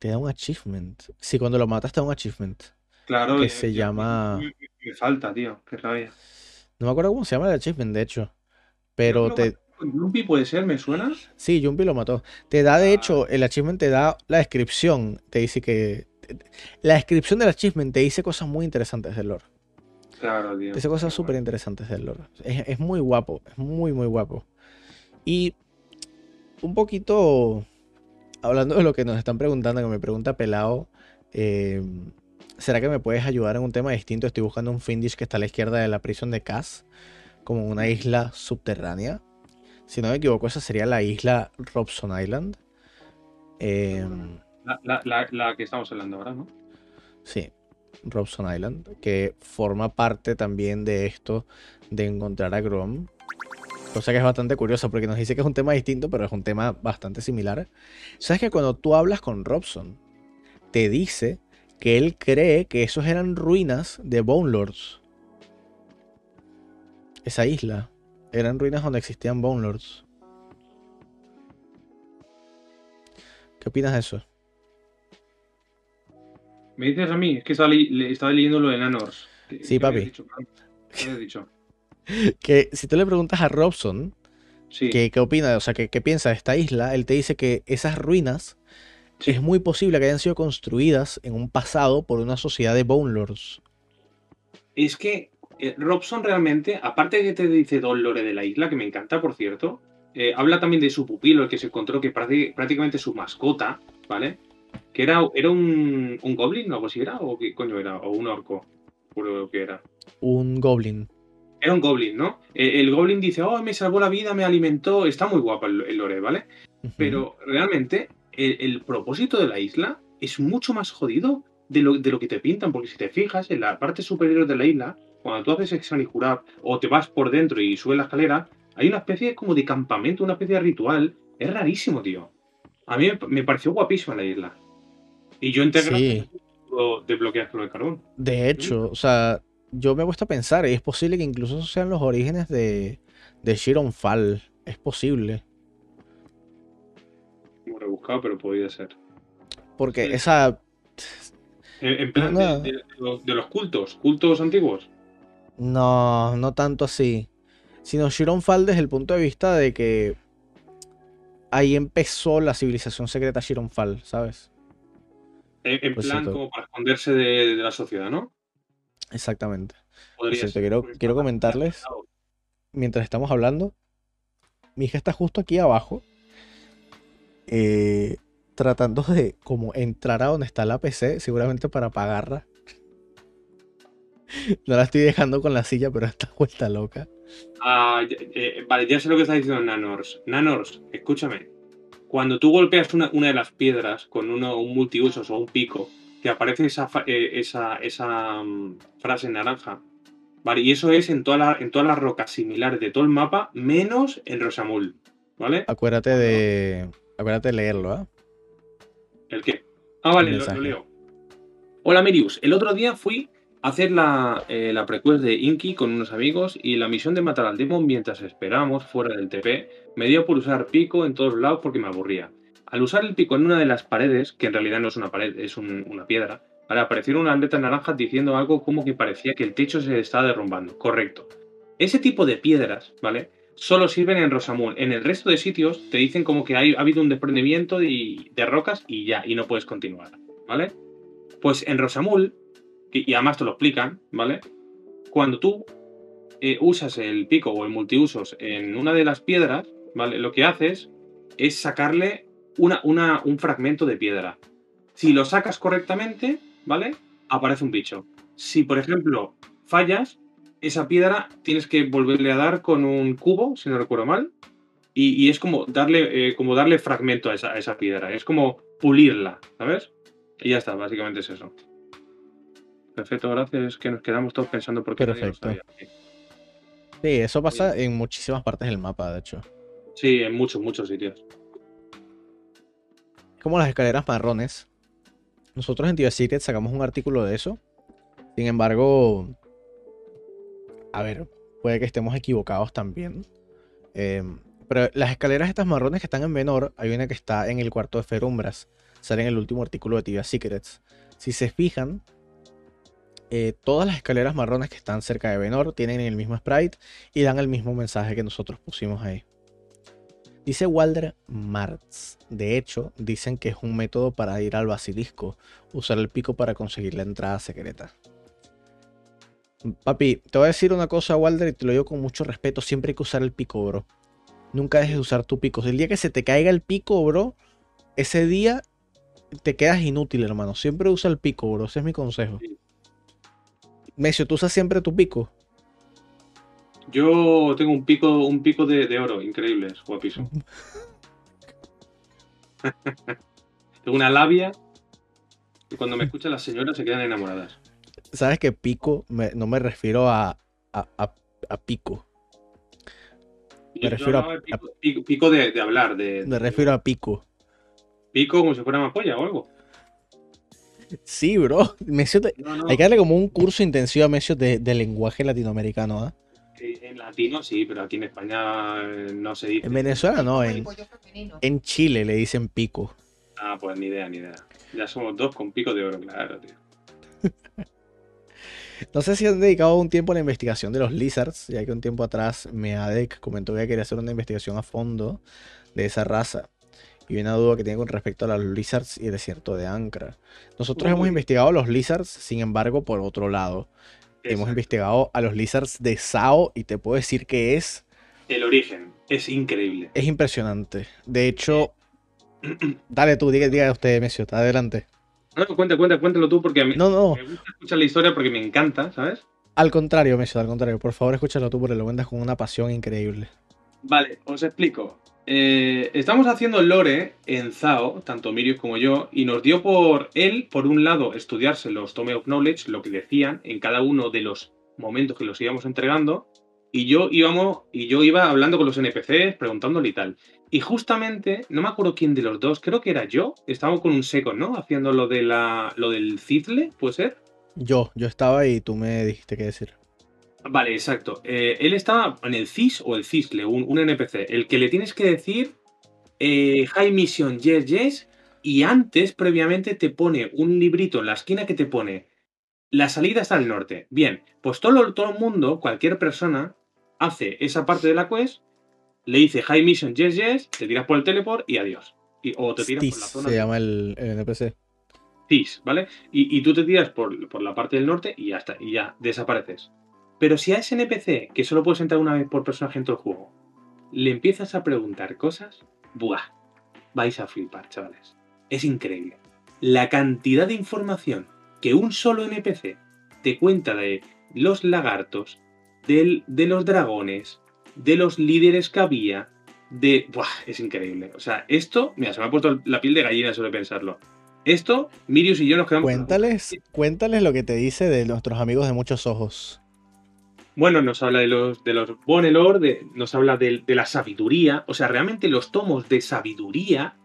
Te da un achievement. Sí, cuando lo matas te da un achievement. Claro. Que se llama... Me, falta, tío. Qué rabia. No me acuerdo cómo se llama el achievement, de hecho. Pero te... ¿Yumpy puede ser? ¿Me suena? Sí, Jumpy lo mató. Te da, de ah. hecho, el achievement te da la descripción. Te dice que... La descripción del achievement te dice cosas muy interesantes del lore. Claro, tío. Te dice cosas súper interesantes del lore. Es, es muy guapo. Es muy, muy guapo. Y un poquito hablando de lo que nos están preguntando, que me pregunta Pelado, eh, ¿será que me puedes ayudar en un tema distinto? Estoy buscando un Findish que está a la izquierda de la prisión de Cass, como una isla subterránea. Si no me equivoco, esa sería la isla Robson Island. Em, la, que estamos hablando ahora, ¿no? Sí, Robson Island, que forma parte también de esto de encontrar a Grom. Cosa que es bastante curiosa porque nos dice que es un tema distinto, pero es un tema bastante similar. ¿Sabes que cuando tú hablas con Robson, te dice que él cree que esos eran ruinas de Bone Lords? Esa isla. Eran ruinas donde existían Bone Lords. ¿Qué opinas de eso? Me dices a mí, es que estaba, leyendo lo de Nanors. Sí, papi. ¿Qué he dicho? que si tú le preguntas a Robson qué opina, o sea, qué, piensa de esta isla, él te dice que esas ruinas es muy posible que hayan sido construidas en un pasado por una sociedad de Bone Lords. Es que eh, Robson realmente, aparte de que te dice Don Lore de la isla, que me encanta, por cierto, eh, habla también de su pupilo, el que se encontró, que prácticamente su mascota, ¿vale? Que era, era un, un goblin o algo así era, o qué coño era, o un orco, por que era. Un goblin. Era un goblin, ¿no? Eh, el goblin dice, oh, me salvó la vida, me alimentó. Está muy guapo el, lore, ¿vale? Pero realmente el, propósito de la isla es mucho más jodido de lo, de lo, que te pintan, porque si te fijas, en la parte superior de la isla, cuando tú haces examen y o te vas por dentro y subes la escalera, hay una especie como de campamento, una especie de ritual. Es rarísimo, tío. A mí me pareció guapísima la isla. Y yo integré sí. desbloqueas lo de carbón. De hecho, o sea, yo me he puesto a pensar, y es posible que incluso sean los orígenes de, de Shiron Fall. Es posible. Muy rebuscado, pero podría ser. Porque esa. En, plan de, los, cultos, cultos antiguos. No, no tanto así. Sino Shiron Fall desde el punto de vista de que ahí empezó la civilización secreta Shiron Fall, ¿sabes? En, pues plan como para esconderse de la sociedad, ¿no? Exactamente. quiero, quiero comentarles, mientras estamos hablando, mi hija está justo aquí abajo, eh, tratando de como entrar a donde está la PC, seguramente para apagarla. No la estoy dejando con la silla, pero está vuelta loca. Ah, eh, vale, ya sé lo que está diciendo Nanors. Nanors, escúchame. Cuando tú golpeas una, una de las piedras con uno, un multiusos o un pico, te aparece esa, eh, esa, esa mm, frase naranja. Vale, y eso es en, toda en todas las rocas similares de todo el mapa, menos en Rosamul. ¿Vale? Acuérdate de. Acuérdate de leerlo, ¿eh? ¿El qué? Ah, vale, lo, leo. Hola Mirius, el otro día fui a hacer la, eh, la prequest de Inky con unos amigos y la misión de matar al demon mientras esperamos fuera del TP me dio por usar pico en todos lados porque me aburría. Al usar el pico en una de las paredes, que en realidad no es una pared, es una piedra, aparecieron unas letras naranjas diciendo algo como que parecía que el techo se estaba derrumbando. Correcto. Ese tipo de piedras, ¿vale? Solo sirven en Rosamund. En el resto de sitios te dicen como que ha habido un desprendimiento de, rocas y ya, y no puedes continuar, ¿vale? Pues en Rosamul, y, además te lo explican, ¿vale? Cuando tú eh, usas el pico o el multiusos en una de las piedras, ¿vale? Lo que haces es sacarle una, un fragmento de piedra. Si lo sacas correctamente, ¿vale? Aparece un bicho. Si, por ejemplo, fallas, esa piedra tienes que volverle a dar con un cubo, si no recuerdo mal. Y, es como darle, eh, como darle fragmento a esa, piedra. Es como pulirla, ¿sabes? Y ya está, básicamente es eso. Perfecto, gracias. Que nos quedamos todos pensando por qué. Perfecto. Sí, eso pasa en muchísimas partes del mapa, de hecho. Sí, en muchos, muchos sitios como las escaleras marrones. Nosotros en TV Secret sacamos un artículo de eso. Sin embargo, a ver, puede que estemos equivocados también. Em, pero las escaleras estas marrones que están en menor, hay una que está en el cuarto de Ferumbras. sale en el último artículo de Tibia Secrets. Si se fijan, eh, todas las escaleras marrones que están cerca de Venor tienen el mismo sprite y dan el mismo mensaje que nosotros pusimos ahí. Dice Walder Martz. De hecho, dicen que es un método para ir al basilisco, usar el pico para conseguir la entrada secreta. Papi, te voy a decir una cosa, Walder, y te lo digo con mucho respeto. Siempre hay que usar el pico, bro. Nunca dejes de usar tu pico. El día que se te caiga el pico, bro, ese día te quedas inútil, hermano. Siempre usa el pico, bro. Ese es mi consejo. Mesio, ¿tú usas siempre tu pico? Yo tengo un pico, un pico de, oro, increíble, es guapísimo. tengo una labia y cuando me escuchan las señoras se quedan enamoradas. ¿Sabes que pico? no me refiero a, a, pico. Me refiero a, pico, de, hablar. De, me refiero a pico. Pico como si fuera una polla o algo. Sí, bro. Hay que darle como un curso intensivo a Mesio de, lenguaje latinoamericano, ¿ah? En latino sí, pero aquí en España eh, no se dice. En Venezuela no, en, en Chile le dicen pico. Ah, pues ni idea, ni idea. Ya somos dos con pico de oro, claro, tío. no sé si han dedicado un tiempo a la investigación de los lizards, ya que un tiempo atrás Meadec comentó que quería hacer una investigación a fondo de esa raza y una duda que tiene con respecto a los lizards y el desierto de Ankara. Nosotros hemos investigado los lizards, sin embargo, por otro lado. Hemos investigado a los lizards de Sao y te puedo decir que es... El origen, es increíble. Es impresionante. De hecho, dale tú, diga, diga usted, Mesio, adelante. No, cuenta, cuenta, cuéntalo tú porque a mí no, no. me gusta escuchar la historia porque me encanta, ¿sabes? Al contrario, Mesio, al contrario. Por favor, escúchalo tú porque lo cuentas con una pasión increíble. Vale, os explico. Eh, estamos haciendo lore en Zao, tanto Mirius como yo, y nos dio por él, por un lado, estudiarse los Tome of Knowledge, lo que decían en cada uno de los momentos que los íbamos entregando, y yo, íbamos, y yo iba hablando con los NPCs, preguntándole y tal. Y justamente, no me acuerdo quién de los dos, creo que era yo, estábamos con un seco, ¿no? Haciendo lo, de la, lo del Cizle, ¿puede ser? Yo, yo estaba y tú me dijiste qué decir. Vale, exacto. Eh, él estaba en el CIS o el CISLE, un, NPC, el que le tienes que decir eh, High Mission, yes, yes, y antes, previamente, te pone un librito en la esquina que te pone la salida está al norte. Bien, pues todo, todo el mundo, cualquier persona, hace esa parte de la quest, le dice High Mission, yes, yes, te tiras por el teleport y adiós. o te tiras por la zona. Se llama el, NPC. CIS, ¿vale? Y, y, tú te tiras por, por la parte del norte y ya está, y ya desapareces. Pero si a ese NPC, que solo puedes entrar una vez por personaje en todo el juego, le empiezas a preguntar cosas, ¡buah! Vais a flipar, chavales. Es increíble. La cantidad de información que un solo NPC te cuenta de los lagartos, de los dragones, de los líderes que había, de... ¡Buah! Es increíble. O sea, esto, mira, se me ha puesto la piel de gallina solo de pensarlo. Esto, Mirius y yo nos quedamos... Cuéntales, cuéntales lo que te dice de nuestros amigos de muchos ojos. Bueno, nos habla de los, de los Bonelor, nos habla de, la sabiduría. O sea, realmente los tomos de sabiduría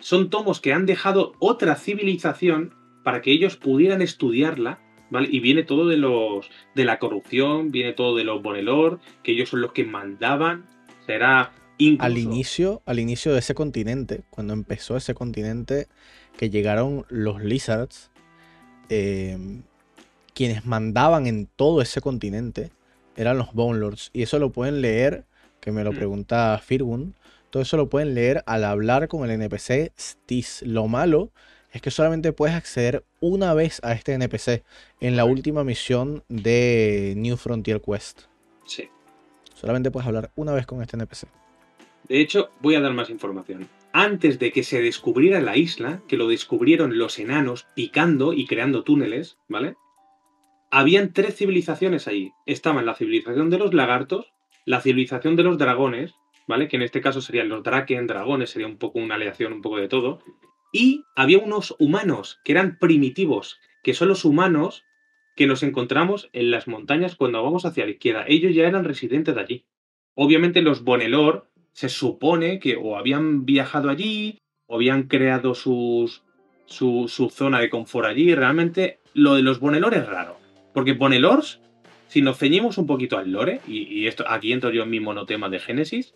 son tomos que han dejado otra civilización para que ellos pudieran estudiarla, ¿vale? Y viene todo de los de la corrupción, viene todo de los Bonelor, que ellos son los que mandaban. Será al inicio, al inicio de ese continente, cuando empezó ese continente, que llegaron los Lizards, eh, quienes mandaban en todo ese continente eran los Bone Lords. Y eso lo pueden leer, que me lo mm. pregunta Firgun. Todo eso lo pueden leer al hablar con el NPC Stis. Lo malo es que solamente puedes acceder una vez a este NPC en la última misión de New Frontier Quest. Sí. Solamente puedes hablar una vez con este NPC. De hecho, voy a dar más información. Antes de que se descubriera la isla, que lo descubrieron los enanos picando y creando túneles, ¿vale? Habían tres civilizaciones allí. Estaban la civilización de los lagartos, la civilización de los dragones, ¿vale? Que en este caso serían los draken, dragones, sería un poco una aleación, un poco de todo. Y había unos humanos que eran primitivos, que son los humanos que nos encontramos en las montañas cuando vamos hacia la izquierda. Ellos ya eran residentes de allí. Obviamente los Bonelor se supone que o habían viajado allí, o habían creado sus, su, su zona de confort allí. Realmente lo de los Bonelor es raro. Porque Bonelors, si nos ceñimos un poquito al lore, y, esto aquí entro yo en mi monotema de Génesis,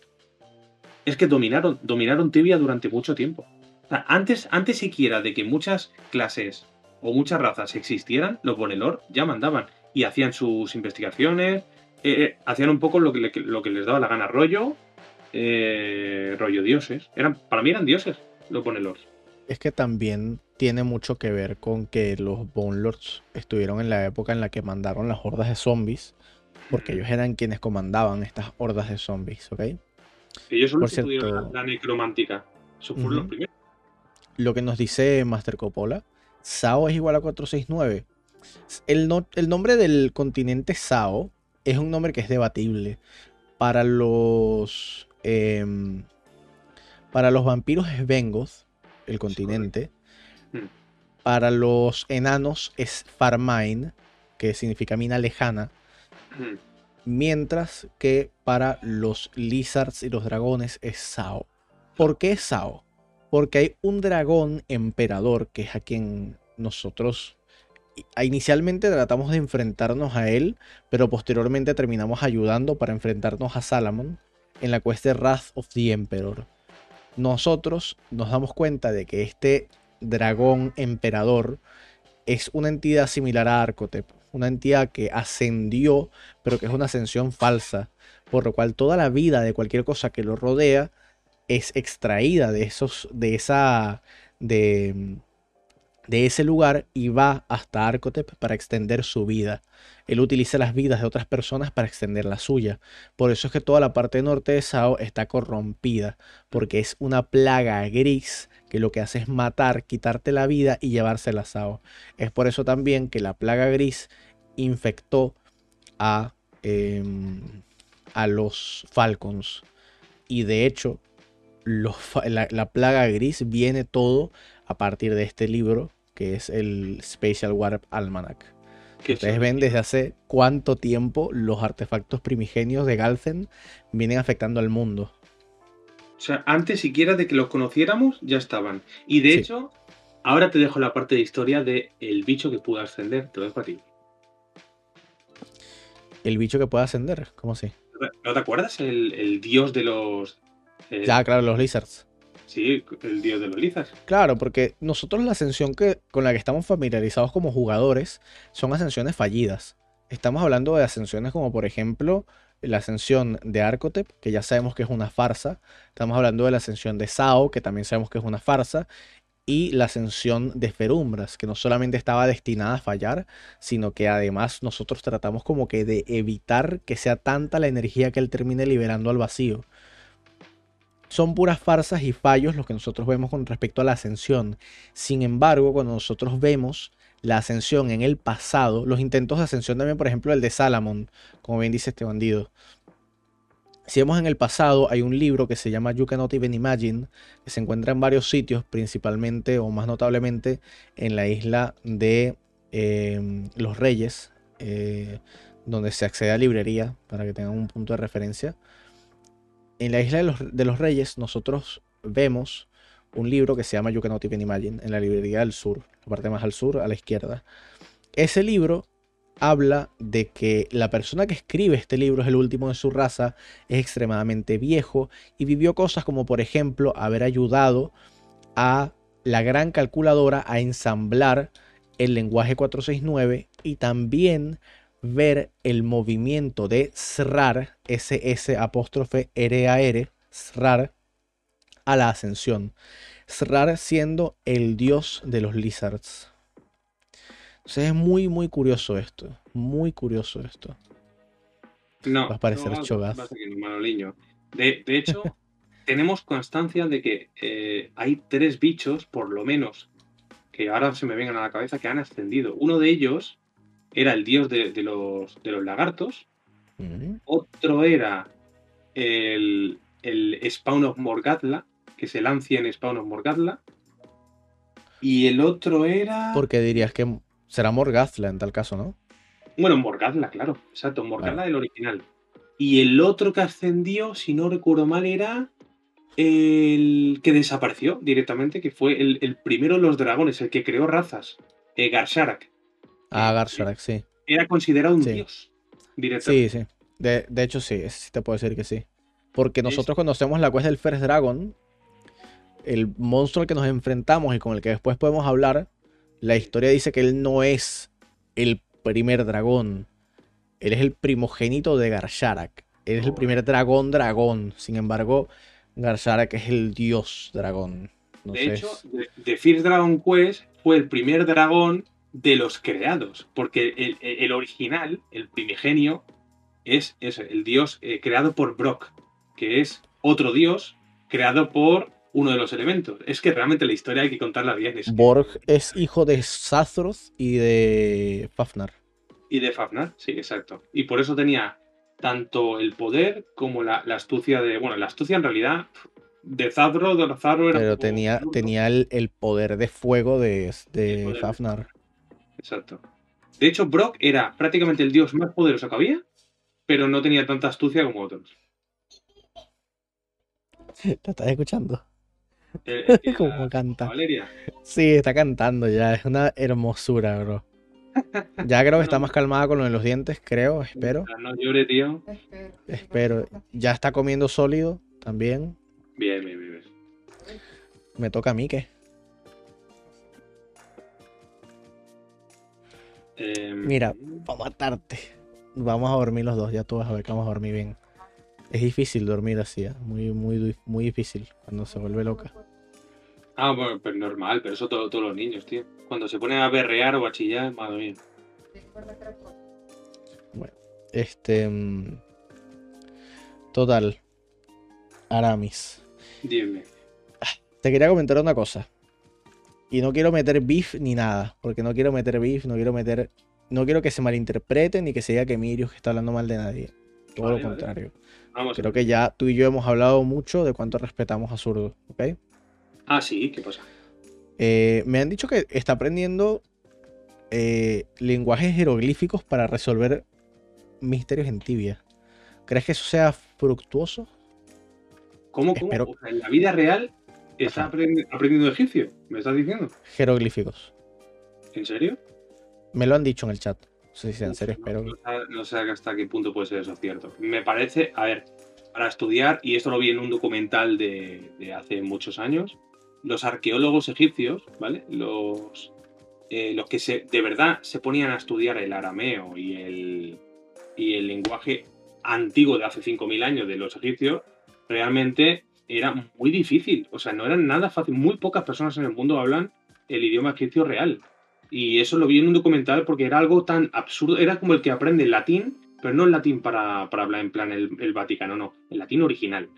es que dominaron, dominaron Tibia durante mucho tiempo. antes, antes siquiera de que muchas clases o muchas razas existieran, los Bonelor ya mandaban y hacían sus investigaciones, eh, eh, hacían un poco lo que, les daba la gana, rollo, eh, rollo dioses. Eran, para mí eran dioses los Bonelords. Es que también tiene mucho que ver con que los Bonelords estuvieron en la época en la que mandaron las hordas de zombies, porque ellos eran quienes comandaban estas hordas de zombies, ¿ok? Ellos son los que la, necromántica. Eso fueron los primeros. Lo que nos dice Master Coppola, Sao es igual a 469. El, el nombre del continente Sao es un nombre que es debatible. Para los. Em, para los vampiros es Vengoth, el continente. Para los enanos es Farmine, que significa mina lejana. Mientras que para los lizards y los dragones es Sao. ¿Por qué Sao? Porque hay un dragón emperador que es a quien nosotros inicialmente tratamos de enfrentarnos a él, pero posteriormente terminamos ayudando para enfrentarnos a Salamon en la cuesta de Wrath of the Emperor. Nosotros nos damos cuenta de que este dragón emperador es una entidad similar a Arcotep, una entidad que ascendió, pero que es una ascensión falsa, por lo cual toda la vida de cualquier cosa que lo rodea es extraída de esos, de esa, de, de ese lugar y va hasta Arcotep para extender su vida. Él utiliza las vidas de otras personas para extender la suya. Por eso es que toda la parte norte de Sao está corrompida, porque es una plaga gris que lo que hace es matar, quitarte la vida y llevársela a Sao. Es por eso también que la plaga gris infectó a, em, a los Falcons. Y de hecho, la, la plaga gris viene todo a partir de este libro que es el Special Warp Almanac. Que ustedes ven desde hace cuánto tiempo los artefactos primigenios de Galzen vienen afectando al mundo. O sea, antes siquiera de que los conociéramos, ya estaban. Y de hecho, ahora te dejo la parte de historia de el bicho que pudo ascender. Te lo dejo a ti. ¿El bicho que puede ascender? ¿Cómo así? ¿No te acuerdas? El, dios de los. ya, claro, los lizards. Sí, el dios de los lizards. Claro, porque nosotros la ascensión que, con la que estamos familiarizados como jugadores son ascensiones fallidas. Estamos hablando de ascensiones como por ejemplo la ascensión de Arcotep, que ya sabemos que es una farsa. Estamos hablando de la ascensión de Sao, que también sabemos que es una farsa. Y la ascensión de Ferumbras, que no solamente estaba destinada a fallar, sino que además nosotros tratamos como que de evitar que sea tanta la energía que él termine liberando al vacío son puras farsas y fallos los que nosotros vemos con respecto a la ascensión. Sin embargo, cuando nosotros vemos la ascensión en el pasado, los intentos de ascensión también, por ejemplo, el de Salamon, como bien dice este bandido. Si vemos en el pasado, hay un libro que se llama You Cannot Even Imagine, que se encuentra en varios sitios, principalmente o más notablemente en la isla de eh, los Reyes, eh, donde se accede a librería, para que tengan un punto de referencia en la isla de los, reyes nosotros vemos un libro que se llama You Cannot Even Imagine en la librería del sur, la parte más al sur, a la izquierda. Ese libro habla de que la persona que escribe este libro es el último de su raza, es extremadamente viejo y vivió cosas como por ejemplo haber ayudado a la gran calculadora a ensamblar el lenguaje 469 y también ver el movimiento de SRAR, SS apóstrofe R-A-R, SRAR, a la ascensión. SRAR siendo el dios de los lizards. Entonces es muy, muy curioso esto. Muy curioso esto. No. Va a parecer de, de, hecho, tenemos constancia de que eh, hay tres bichos, por lo menos, que ahora se me vengan a la cabeza, que han ascendido. Uno de ellos era el dios de, los, de los, lagartos. Otro era el, el, Spawn of Morgadla, que es el ancien Spawn of Morgadla. Y el otro era. Porque dirías que será Morgazla en tal caso, ¿no? Bueno, Morgadla, claro, exacto, Morgadla del original. Y el otro que ascendió, si no recuerdo mal, era el que desapareció directamente, que fue el, primero de los dragones, el que creó razas, eh, Garsharak. Ah, Garsharak, sí. Era considerado un dios. Sí, sí. De, hecho, sí, sí te puedo decir que sí. Porque nosotros conocemos la cuesta del First Dragon. El monstruo al que nos enfrentamos y con el que después podemos hablar, la historia dice que él no es el primer dragón. Él es el primogénito de Garsharak. Él es el primer dragón dragón. Sin embargo, Garsharak es el dios dragón. de hecho, The First Dragon Quest fue el primer dragón de los creados. Porque el, original, el primigenio, es, el dios eh, creado por Brock, que es otro dios creado por uno de los elementos. Es que realmente la historia hay que contarla bien. Borg es hijo de Sathroth y de Fafnar. Y de Fafnar, sí, exacto. Y por eso tenía tanto el poder como la, astucia de. Bueno, la astucia en realidad de Zadro, de Zadro era. Pero tenía, tenía el, poder de fuego de, de Fafnar. Exacto. De hecho, Brock era prácticamente el dios más poderoso que había, pero no tenía tanta astucia como otros. ¿Te estás escuchando? Como canta. Valeria. Sí, está cantando ya. Es una hermosura, bro. Ya creo que está más calmada con lo de los dientes, creo, espero. No llore, tío. Espero. Ya está comiendo sólido también. Bien, bien, bien. Me toca a mí, ¿qué? Em, Mira, vamos a matarte. Vamos a dormir los dos, ya tú vas a ver que vamos a dormir bien. Es difícil dormir así, ¿eh? muy, muy, muy difícil cuando se vuelve loca. Ah, bueno, pero normal, pero eso todos los niños, tío. Cuando se ponen a berrear o a chillar, madre mía. Bueno, este. Mm, total. Aramis. Dime. Te quería comentar una cosa. Y no quiero meter beef ni nada. Porque no quiero meter beef, no quiero meter. No quiero que se malinterprete ni que se diga que Mirius está hablando mal de nadie. Todo lo contrario. Creo que ya tú y yo hemos hablado mucho de cuánto respetamos a Zurdo, ¿ok? Ah, sí, ¿qué pasa? Eh, me han dicho que está aprendiendo eh, lenguajes jeroglíficos para resolver misterios en tibia. ¿Crees que eso sea fructuoso? ¿Cómo? cómo? en la vida real está aprendiendo egipcio, ¿me estás diciendo? Jeroglíficos. ¿En serio? Me lo han dicho en el chat. No en serio, espero. No, sé hasta qué punto puede ser eso cierto. Me parece, a ver, para estudiar, y esto lo vi en un documental de, hace muchos años, los arqueólogos egipcios, ¿vale? Los, eh, los que se, de verdad se ponían a estudiar el arameo y el, y el lenguaje antiguo de hace 5.000 años de los egipcios, realmente era muy difícil. O sea, no era nada fácil. Muy pocas personas en el mundo hablan el idioma egipcio real. Y eso lo vi en un documental porque era algo tan absurdo. Era como el que aprende el latín, pero no el latín para, hablar en plan el, Vaticano, no. El latín original.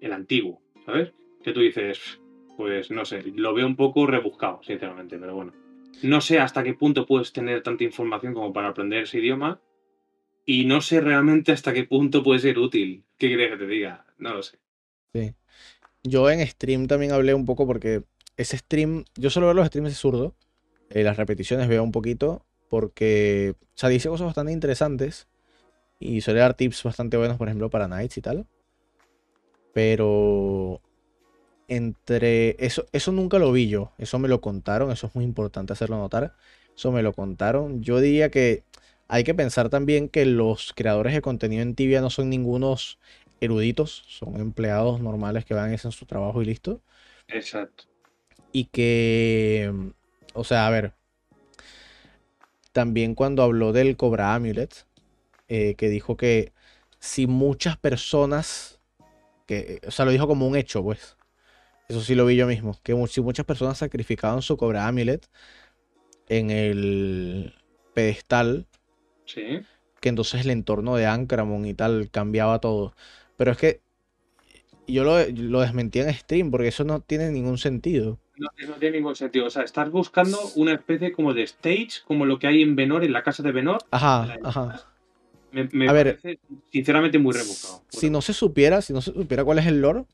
El antiguo, ¿sabes? Que tú dices, pues no sé, lo veo un poco rebuscado, sinceramente, pero bueno. No sé hasta qué punto puedes tener tanta información como para aprender ese idioma. Y no sé realmente hasta qué punto puede ser útil. ¿Qué quieres que te diga? No lo sé. Sí. Yo en stream también hablé un poco porque ese stream, yo solo veo los streams de zurdo eh, las repeticiones veo un poquito porque, o sea, dice cosas bastante interesantes y suele dar tips bastante buenos, por ejemplo, para Knights y tal. Pero entre eso, eso nunca lo vi yo, eso me lo contaron, eso es muy importante hacerlo notar, eso me lo contaron. Yo diría que hay que pensar también que los creadores de contenido en Tibia no son ningunos eruditos, son empleados normales que van a hacer su trabajo y listo. Exacto. Y que o sea, a ver. También cuando habló del Cobra Amulet, eh, que dijo que si muchas personas, que, o sea, lo dijo como un hecho, pues. Eso sí lo vi yo mismo. Que si muchas personas sacrificaban su Cobra Amulet en el pedestal, sí. que entonces el entorno de Ankramon y tal cambiaba todo. Pero es que yo lo, lo desmentí en stream porque eso no tiene ningún sentido. No, tiene ningún sentido. O sea, estás buscando una especie como de stage, como lo que hay en Venor, en la casa de Venor. Ajá, ajá. Me, parece sinceramente muy rebuscado. Si no se supiera, si no se supiera cuál es el lore,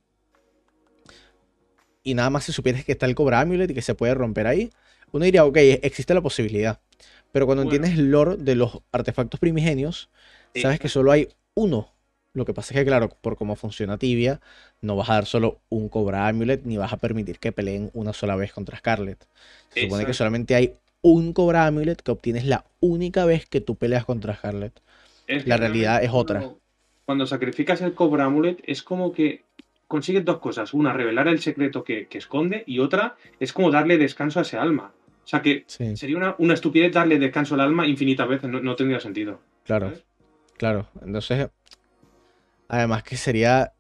y nada más se supiera que está el Cobra Amulet y que se puede romper ahí, uno diría, ok, existe la posibilidad. Pero cuando entiendes el lore de los artefactos primigenios, sabes que solo hay uno lo que pasa es que, claro, por cómo funciona Tibia, no vas a dar solo un Cobra Amulet ni vas a permitir que peleen una sola vez contra Scarlet. Se supone que solamente hay un Cobra Amulet que obtienes la única vez que tú peleas contra Scarlet. la realidad es otra. Cuando sacrificas el Cobra Amulet, es como que consigues dos cosas. Una, revelar el secreto que, esconde y otra es como darle descanso a ese alma. O sea que sería una, estupidez darle descanso al alma infinitas veces, no, tendría sentido. Claro, claro. Entonces, además que sería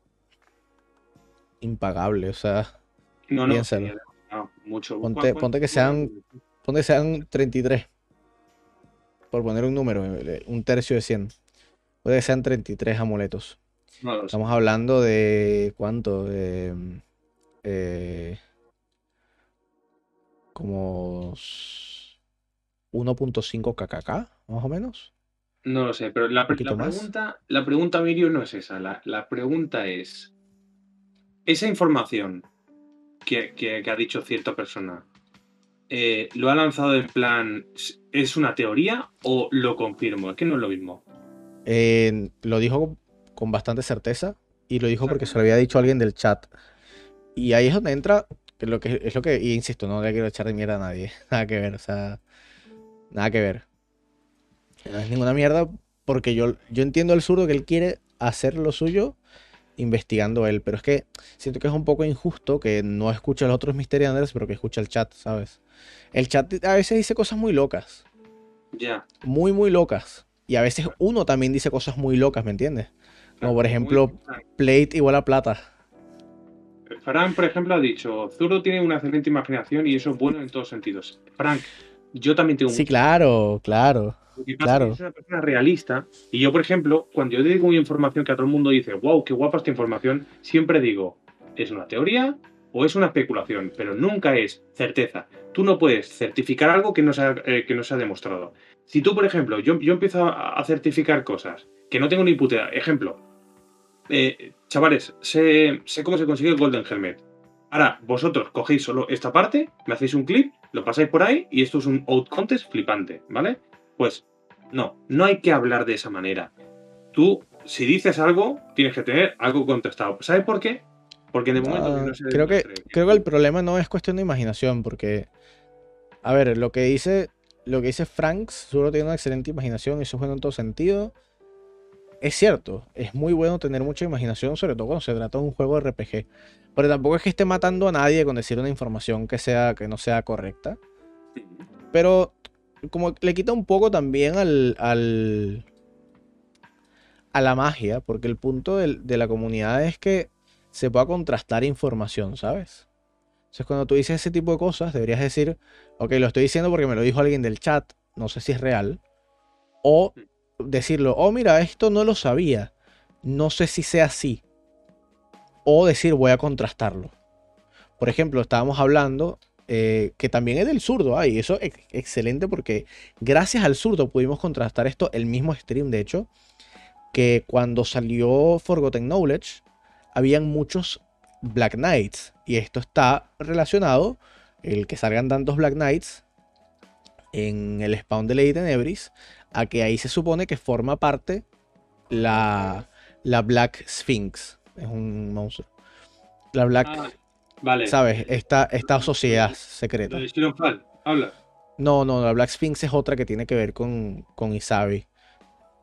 impagable, o sea, no, no, mucho. Ponte, ponte que sean, ponte que sean 33 por poner un número, eh, un tercio de 100. Puede que sean 33 amuletos. Estamos hablando de cuánto, de eh, como 1.5 kkk, más o menos. No lo sé, pero la, pregunta, la pregunta, Mirio, no es esa. La, pregunta es, esa información que, ha dicho cierta persona, eh, ¿lo ha lanzado en plan, es una teoría o lo confirmo? Es que no es lo mismo. Eh, lo dijo con bastante certeza y lo dijo porque se lo había dicho alguien del chat. Y ahí es donde entra lo que es lo que, y insisto, no le quiero echar de mierda a nadie. Nada que ver, o sea, nada que ver. No es ninguna mierda porque yo, yo entiendo el zurdo que él quiere hacer lo suyo investigando él, pero es que siento que es un poco injusto que no escuche a los otros Mysterianders, pero que escuche el chat, ¿sabes? El chat a veces dice cosas muy locas. Ya. Muy, muy locas. Y a veces uno también dice cosas muy locas, ¿me entiendes? Como por ejemplo, plate igual a plata. Frank, por ejemplo, ha dicho, Zurdo tiene una excelente imaginación y eso es bueno en todos sentidos. Frank, yo también tengo... Sí, claro, claro. claro. Es una persona realista y yo, por ejemplo, cuando yo digo una información que a todo el mundo dice, wow, qué guapa esta información, siempre digo, ¿es una teoría o es una especulación? Pero nunca es certeza. Tú no puedes certificar algo que no se ha, eh, que no se ha demostrado. Si tú, por ejemplo, yo, yo empiezo a certificar cosas que no tengo ni puta Ejemplo, eh, chavales, sé, cómo se consigue el Golden Helmet. Ahora, vosotros cogéis solo esta parte, me hacéis un clip, lo pasáis por ahí y esto es un out contest flipante, ¿vale? Pues no, no hay que hablar de esa manera. Tú, si dices algo, tienes que tener algo contestado. ¿Sabes por qué? Porque de momento no creo que creo que el problema no es cuestión de imaginación, porque a ver, lo que dice lo que dice Franks, solo tiene una excelente imaginación y eso es bueno en todo sentido es cierto, es muy bueno tener mucha imaginación, sobre todo cuando se trata de un juego de RPG. Pero tampoco es que esté matando a nadie con decir una información que, sea, que no sea correcta. Pero como le quita un poco también al, al a la magia, porque el punto de, la comunidad es que se pueda contrastar información, ¿sabes? Entonces cuando tú dices ese tipo de cosas, deberías decir, ok, lo estoy diciendo porque me lo dijo alguien del chat, no sé si es real, o decirlo, oh mira, esto no lo sabía, no sé si sea así. O decir, voy a contrastarlo. Por ejemplo, estábamos hablando eh, que también es del zurdo, y eso es excelente porque gracias al zurdo pudimos contrastar esto, el mismo stream de hecho, que cuando salió Forgotten Knowledge, habían muchos Black Knights, y esto está relacionado, el que salgan tantos Black Knights en el spawn de Lady Tenebris, a que ahí se supone que forma parte la, la Black Sphinx. Es un monstruo. La Black. Ah, vale. ¿Sabes? Esta, esta sociedad secreta. habla. No, no, la Black Sphinx es otra que tiene que ver con, con Isabi.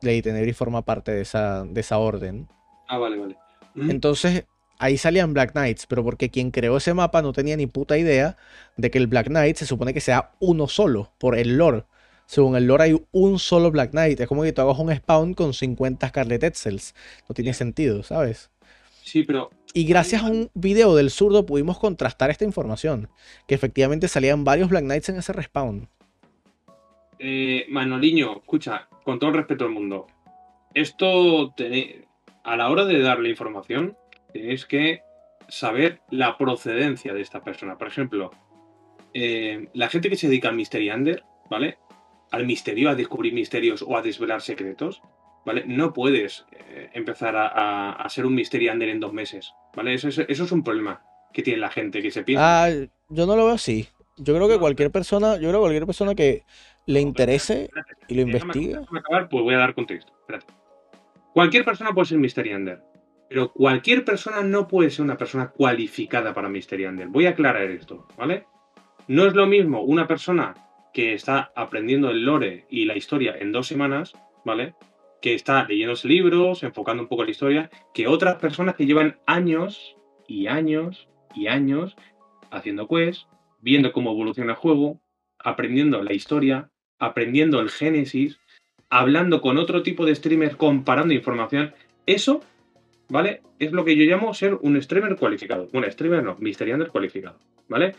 Lady Tenebris forma parte de esa, de esa orden. Ah, vale, vale. Mm. Entonces, ahí salían Black Knights, pero porque quien creó ese mapa no tenía ni puta idea de que el Black Knight se supone que sea uno solo, por el lore según el lore hay un solo Black Knight. Es como que tú hagas un spawn con 50 Scarlet Etzels. No tiene sentido, ¿sabes? Sí, pero... Y gracias a un video del zurdo pudimos contrastar esta información. Que efectivamente salían varios Black Knights en ese respawn. Eh, Manoliño, escucha, con todo el respeto al mundo. Esto, a la hora de darle información, tenéis que saber la procedencia de esta persona. Por ejemplo, eh, la gente que se dedica al Mystery Under, ¿vale? Al misterio, a descubrir misterios o a desvelar secretos, ¿vale? No puedes eh, empezar a, ser un misterio under en dos meses, ¿vale? Eso, es un problema que tiene la gente, que se piensa. Ah, yo no lo veo así. Yo creo que cualquier persona, yo creo que cualquier persona que le interese y lo investigue. pues voy a dar contexto. Cualquier persona puede ser Mystery Under, pero cualquier persona no puede ser una persona cualificada para Mystery Under. Voy a aclarar esto, ¿vale? No es lo mismo una persona que está aprendiendo el lore y la historia en dos semanas, ¿vale? Que está leyendo libros, enfocando un poco la historia, que otras personas que llevan años y años y años haciendo quests, viendo cómo evoluciona el juego, aprendiendo la historia, aprendiendo el génesis, hablando con otro tipo de streamers, comparando información. Eso, ¿vale? Es lo que yo llamo ser un streamer cualificado. Un streamer no, Mysteriander cualificado, ¿vale?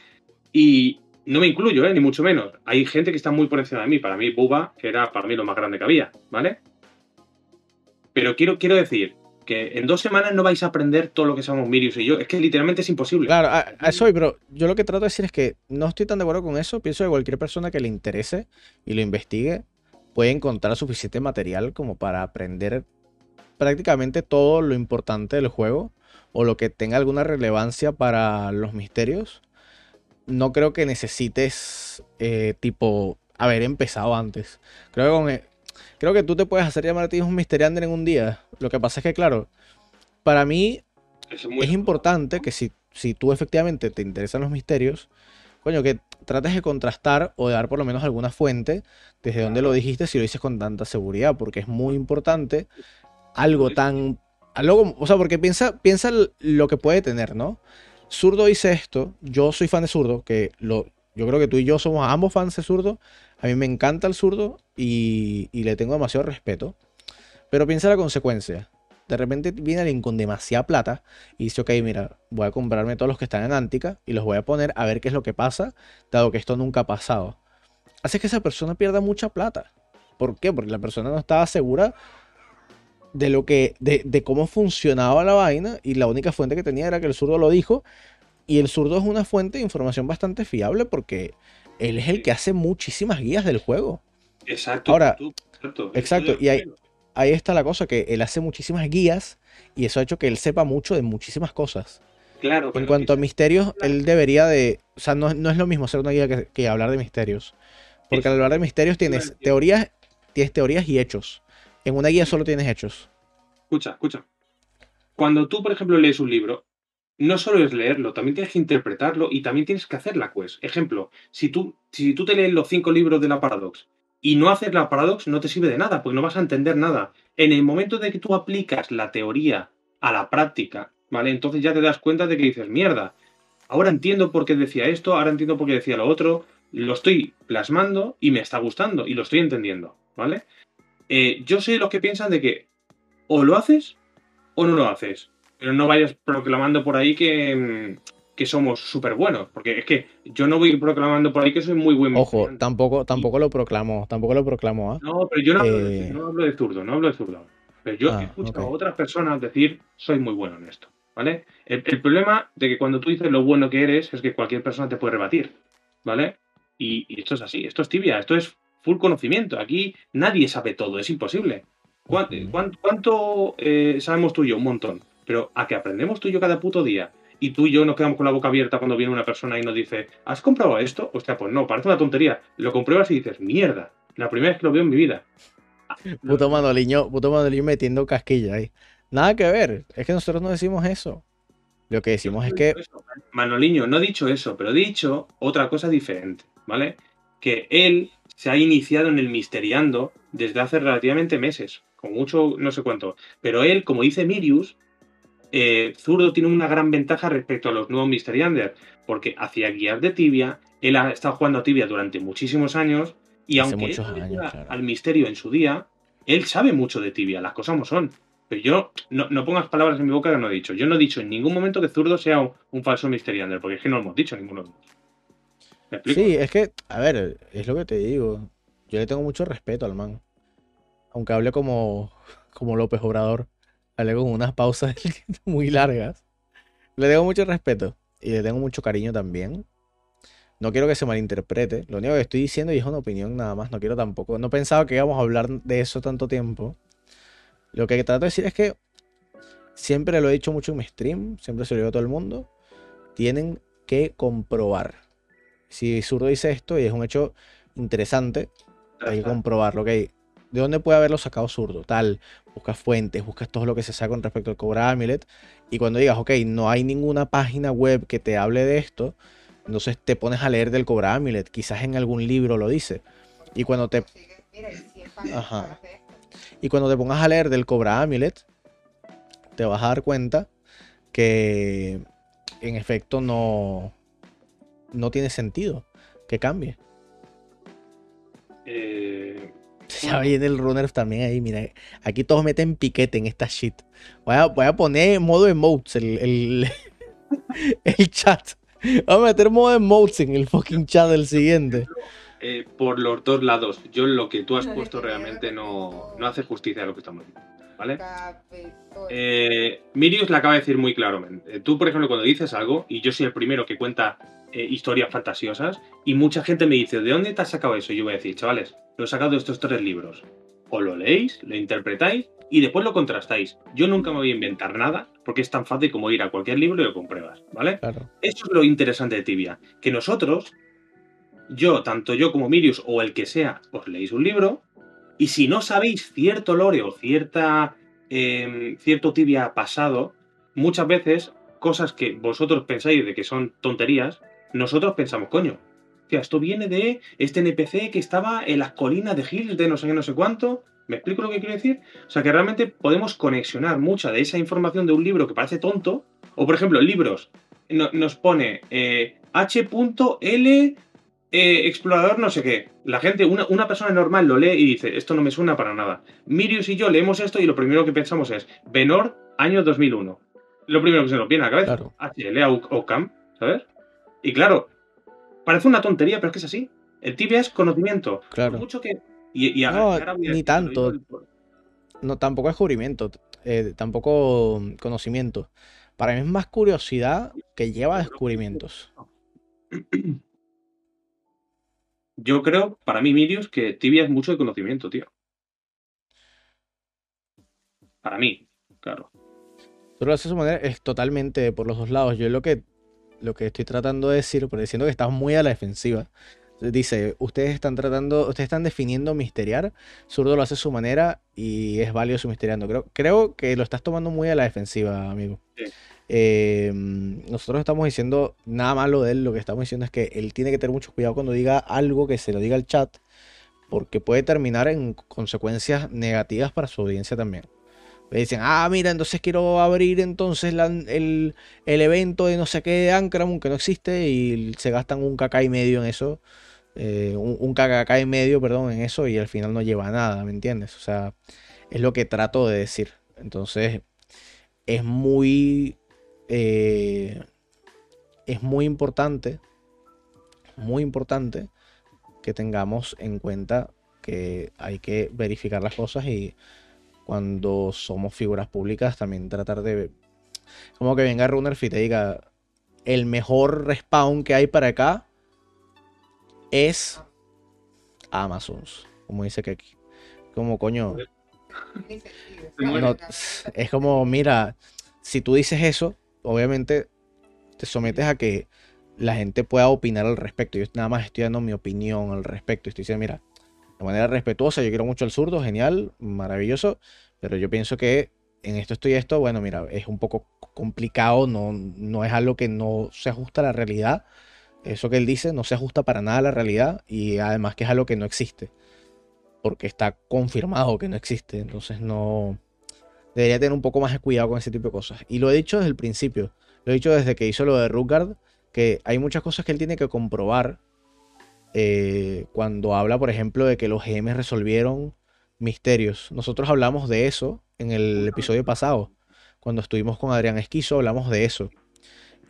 Y no me incluyo, ¿eh? ni mucho menos. Hay gente que está muy por encima de mí. Para mí, Buba, que era para mí lo más grande que había, ¿vale? Pero quiero, quiero decir que en dos semanas no vais a aprender todo lo que sabemos Mirius y yo. Es que literalmente es imposible. Claro, a, eso pero yo lo que trato de decir es que no estoy tan de acuerdo con eso. Pienso que cualquier persona que le interese y lo investigue puede encontrar suficiente material como para aprender prácticamente todo lo importante del juego o lo que tenga alguna relevancia para los misterios. No creo que necesites eh, tipo haber empezado antes. Creo que, creo que tú te puedes hacer llamar a ti un Mysteriander en un día. Lo que pasa es que, claro, para mí es, importante que si, si tú efectivamente te interesan los misterios, coño, que trates de contrastar o de dar por lo menos alguna fuente desde donde lo dijiste si lo dices con tanta seguridad, porque es muy importante algo tan... Algo, o sea, porque piensa, piensa lo que puede tener, ¿no? Zurdo dice esto, yo soy fan de Zurdo, que lo, yo creo que tú y yo somos ambos fans de Zurdo, a mí me encanta el Zurdo y, y le tengo demasiado respeto, pero piensa la consecuencia. De repente viene alguien con demasiada plata y dice, ok, mira, voy a comprarme todos los que están en Antica y los voy a poner a ver qué es lo que pasa, dado que esto nunca ha pasado. Hace que esa persona pierda mucha plata. ¿Por qué? Porque la persona no estaba segura de lo que, de, de cómo funcionaba la vaina y la única fuente que tenía era que el zurdo lo dijo. Y el zurdo es una fuente de información bastante fiable porque él es el que hace muchísimas guías del juego. Exacto. Ahora, exacto. Y hay, ahí está la cosa, que él hace muchísimas guías y eso ha hecho que él sepa mucho de muchísimas cosas. Claro. En cuanto a misterios, él debería de... O sea, no, es lo mismo ser una guía que, hablar de misterios. Porque al hablar de misterios tienes teorías, tienes teorías y hechos. En una guía solo tienes hechos. Escucha, escucha. Cuando tú, por ejemplo, lees un libro, no solo es leerlo, también tienes que interpretarlo y también tienes que hacer la quest. Ejemplo, si tú, si tú te lees los cinco libros de la Paradox y no hacer la paradox no te sirve de nada, porque no vas a entender nada. En el momento de que tú aplicas la teoría a la práctica, ¿vale? Entonces ya te das cuenta de que dices, mierda, ahora entiendo por qué decía esto, ahora entiendo por qué decía lo otro, lo estoy plasmando y me está gustando y lo estoy entendiendo, ¿vale? Eh, yo sé los que piensan de que o lo haces o no lo haces, pero no vayas proclamando por ahí que, mm, que somos súper buenos. Porque es que yo no voy proclamando por ahí que soy muy buen Ojo, tampoco, tampoco lo proclamo, tampoco lo proclamo. ¿ah? No, pero yo no, hablo de, eh, no, hablo de, zurdo, no hablo de zurdo. Pero yo ah, escucho a otras personas decir, soy muy bueno en esto. ¿Vale? El, problema de que cuando tú dices lo bueno que eres es que cualquier persona te puede rebatir. ¿Vale? Y, esto es así, esto es tibia, esto es full conocimiento. Aquí nadie sabe todo, es imposible. ¿Cuánto, eh, sabemos tú y yo? Un montón. Pero a que aprendemos tú y yo cada puto día y tú y yo nos quedamos con la boca abierta cuando viene una persona y nos dice, ¿has comprado esto? Hostia, pues no, parece una tontería. Lo compruebas y dices, mierda, la primera vez que lo veo en mi vida. Puto Manoliño, puto Manoliño metiendo casquilla ahí. Nada que ver, es que nosotros no decimos eso. Lo que decimos es que... Manoliño, no he dicho eso, pero he dicho otra cosa diferente, ¿vale? Que él se ha iniciado en el misteriando desde hace relativamente meses, con mucho no sé cuánto. Pero él, como dice Mirius, eh, Zurdo tiene una gran ventaja respecto a los nuevos Mystery Under, porque hacía guías de tibia, él ha estado jugando a tibia durante muchísimos años, y aunque él al misterio en su día, él sabe mucho de tibia, las cosas como son. Pero yo, no, pongas palabras en mi boca que no he dicho. Yo no he dicho en ningún momento que Zurdo sea un, falso Mystery Under, porque es que no lo hemos dicho ninguno de nosotros. Sí, es que, a ver, es lo que te digo. Yo le tengo mucho respeto al man. Aunque hable como, como López Obrador. Hablé con unas pausas muy largas. Le tengo mucho respeto y le tengo mucho cariño también. No quiero que se malinterprete. Lo único que estoy diciendo y es una opinión nada más. No quiero tampoco. No pensaba que íbamos a hablar de eso tanto tiempo. Lo que trato de decir es que siempre lo he dicho mucho en mi stream. Siempre se lo digo a todo el mundo. Tienen que comprobar. Si Zurdo dice esto y es un hecho interesante, hay que comprobarlo. ¿De dónde puede haberlo sacado Zurdo? Tal buscas fuentes, buscas todo lo que se sabe con respecto al Cobra Amulet. Y cuando digas, ok, no hay ninguna página web que te hable de esto, entonces te pones a leer del Cobra Amulet. Quizás en algún libro lo dice. Y cuando te. Ajá. Y cuando te pongas a leer del Cobra Amulet, te vas a dar cuenta que, en efecto no, no tiene sentido que cambie. Eh, ya viene el runner también ahí, mira. Aquí todos meten piquete en esta shit. Voy a, voy a poner modo emotes el, el, el chat. Voy a meter modo emotes en el fucking chat del siguiente. Eh, por los dos lados. Yo lo que tú has puesto realmente no, no hace justicia a lo que estamos diciendo. ¿Vale? Eh, Mirius le acaba de decir muy claramente. Tú, por ejemplo, cuando dices algo, y yo soy el primero que cuenta eh, historias fantasiosas, y mucha gente me dice, ¿de dónde te has sacado eso? Y yo voy a decir, chavales, lo he sacado de estos tres libros. O lo leéis, lo interpretáis y después lo contrastáis. Yo nunca me voy a inventar nada porque es tan fácil como ir a cualquier libro y lo compruebas, ¿vale? Claro. Eso es lo interesante de Tibia, que nosotros, yo, tanto yo como Mirius o el que sea, os leéis un libro y si no sabéis cierto lore o cierta, eh, cierto Tibia pasado, muchas veces cosas que vosotros pensáis de que son tonterías, nosotros pensamos, coño, esto viene de este NPC que estaba en las colinas de Hills de no sé qué, no sé cuánto. ¿Me explico lo que quiero decir? O sea, que realmente podemos conexionar mucha de esa información de un libro que parece tonto. O, por ejemplo, libros. nos pone eh, H.L. Eh, explorador no sé qué. La gente, una, una, persona normal lo lee y dice, esto no me suena para nada. Mirius y yo leemos esto y lo primero que pensamos es, Benor, año 2001. Lo primero que se nos viene a la cabeza. Claro. HL Ocam, ¿sabes? Y claro, Parece una tontería, pero es que es así. El tibia es conocimiento. Claro. mucho que. Y, no, ni tanto. No, tampoco es descubrimiento. Eh, tampoco conocimiento. Para mí es más curiosidad que lleva descubrimientos. Yo creo, para mí, Mirius, que tibia es mucho de conocimiento, tío. Para mí, claro. Tú lo haces de manera, es totalmente por los dos lados. Yo lo que lo que estoy tratando de decir, pero diciendo que estás muy a la defensiva. Dice, ustedes están tratando, ustedes están definiendo misteriar, Zurdo lo hace a su manera y es válido su misteriando. Creo, creo que lo estás tomando muy a la defensiva, amigo. Eh, nosotros estamos diciendo nada malo de él, lo que estamos diciendo es que él tiene que tener mucho cuidado cuando diga algo que se lo diga al chat, porque puede terminar en consecuencias negativas para su audiencia también. Me dicen, ah, mira, entonces quiero abrir entonces el, evento de no sé qué de Ankram, que no existe, y se gastan un caca y medio en eso. Eh, un, un caca y medio, perdón, en eso, y al final no lleva nada, ¿me entiendes? O sea, es lo que trato de decir. Entonces, es muy. Eh, es muy importante. Muy importante que tengamos en cuenta que hay que verificar las cosas y cuando somos figuras públicas, también tratar de. Como que venga Runner y te diga: el mejor respawn que hay para acá es Amazons, como dice Keki. Como coño. es como, mira, si tú dices eso, obviamente te sometes a que la gente pueda opinar al respecto. Yo nada más estoy dando mi opinión al respecto. Estoy diciendo, mira, de manera respetuosa. Yo quiero mucho al zurdo, genial, maravilloso. Pero yo pienso que en esto estoy esto, bueno, mira, es un poco complicado, no, no es algo que no se ajusta a la realidad. Eso que él dice no se ajusta para nada a la realidad y además que es algo que no existe. Porque está confirmado que no existe. Entonces no... Debería tener un poco más de cuidado con ese tipo de cosas. Y lo he dicho desde el principio. Lo he dicho desde que hizo lo de Rutgard. Que hay muchas cosas que él tiene que comprobar eh, cuando habla, por ejemplo, de que los GM resolvieron misterios. Nosotros hablamos de eso en el episodio pasado. Cuando estuvimos con Adrián Esquizo, hablamos de eso.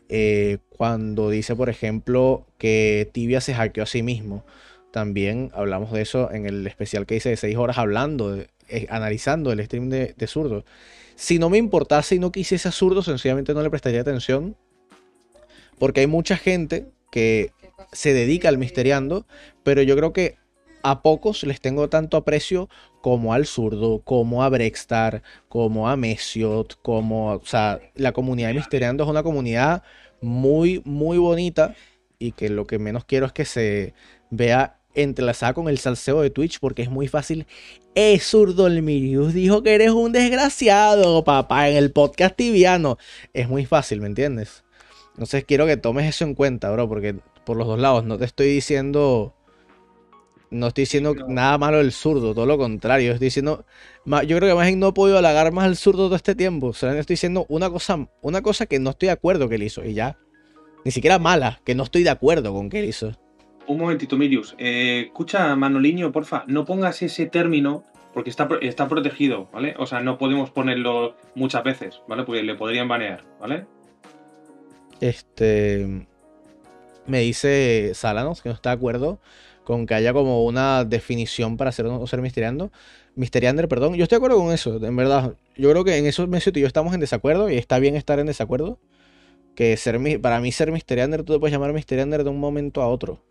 Eh, cuando dice, por ejemplo, que Tibia se hackeó a sí mismo. También hablamos de eso en el especial que hice de 6 horas hablando, eh, analizando el stream de, Zurdo. Si no me importase y no quisiese a Zurdo, sencillamente no le prestaría atención. Porque hay mucha gente que se dedica al misteriando, pero yo creo que a pocos les tengo tanto aprecio como al zurdo, como a Brextar, como a Mesiot, como, o sea, la comunidad de Misteriando es una comunidad muy, muy bonita y que lo que menos quiero es que se vea entrelazada con el salseo de Twitch porque es muy fácil. Es zurdo el Mirius dijo que eres un desgraciado, papá, en el podcast tibiano. Es muy fácil, ¿me entiendes? Entonces quiero que tomes eso en cuenta, bro, porque por los dos lados no te estoy diciendo No estoy diciendo nada malo del zurdo, todo lo contrario. Estoy diciendo. Yo creo que más no he podido halagar más al zurdo todo este tiempo. Solamente estoy diciendo una cosa, una cosa que no estoy de acuerdo que él hizo. Y ya. Ni siquiera mala, que no estoy de acuerdo con que él hizo. Un momentito, Mirius. Eh, escucha, Manoliño, porfa, no pongas ese término porque está, está protegido, ¿vale? O sea, no podemos ponerlo muchas veces, ¿vale? Porque le podrían banear, ¿vale? Este. Me dice Salanos que no está de acuerdo con que haya como una definición para ser ser misteriando. Misteriander, perdón. Yo estoy de acuerdo con eso, en verdad. Yo creo que en eso Messi y yo estamos en desacuerdo y está bien estar en desacuerdo. Que ser para mí ser misteriander, tú te puedes llamar misteriander de un momento a otro.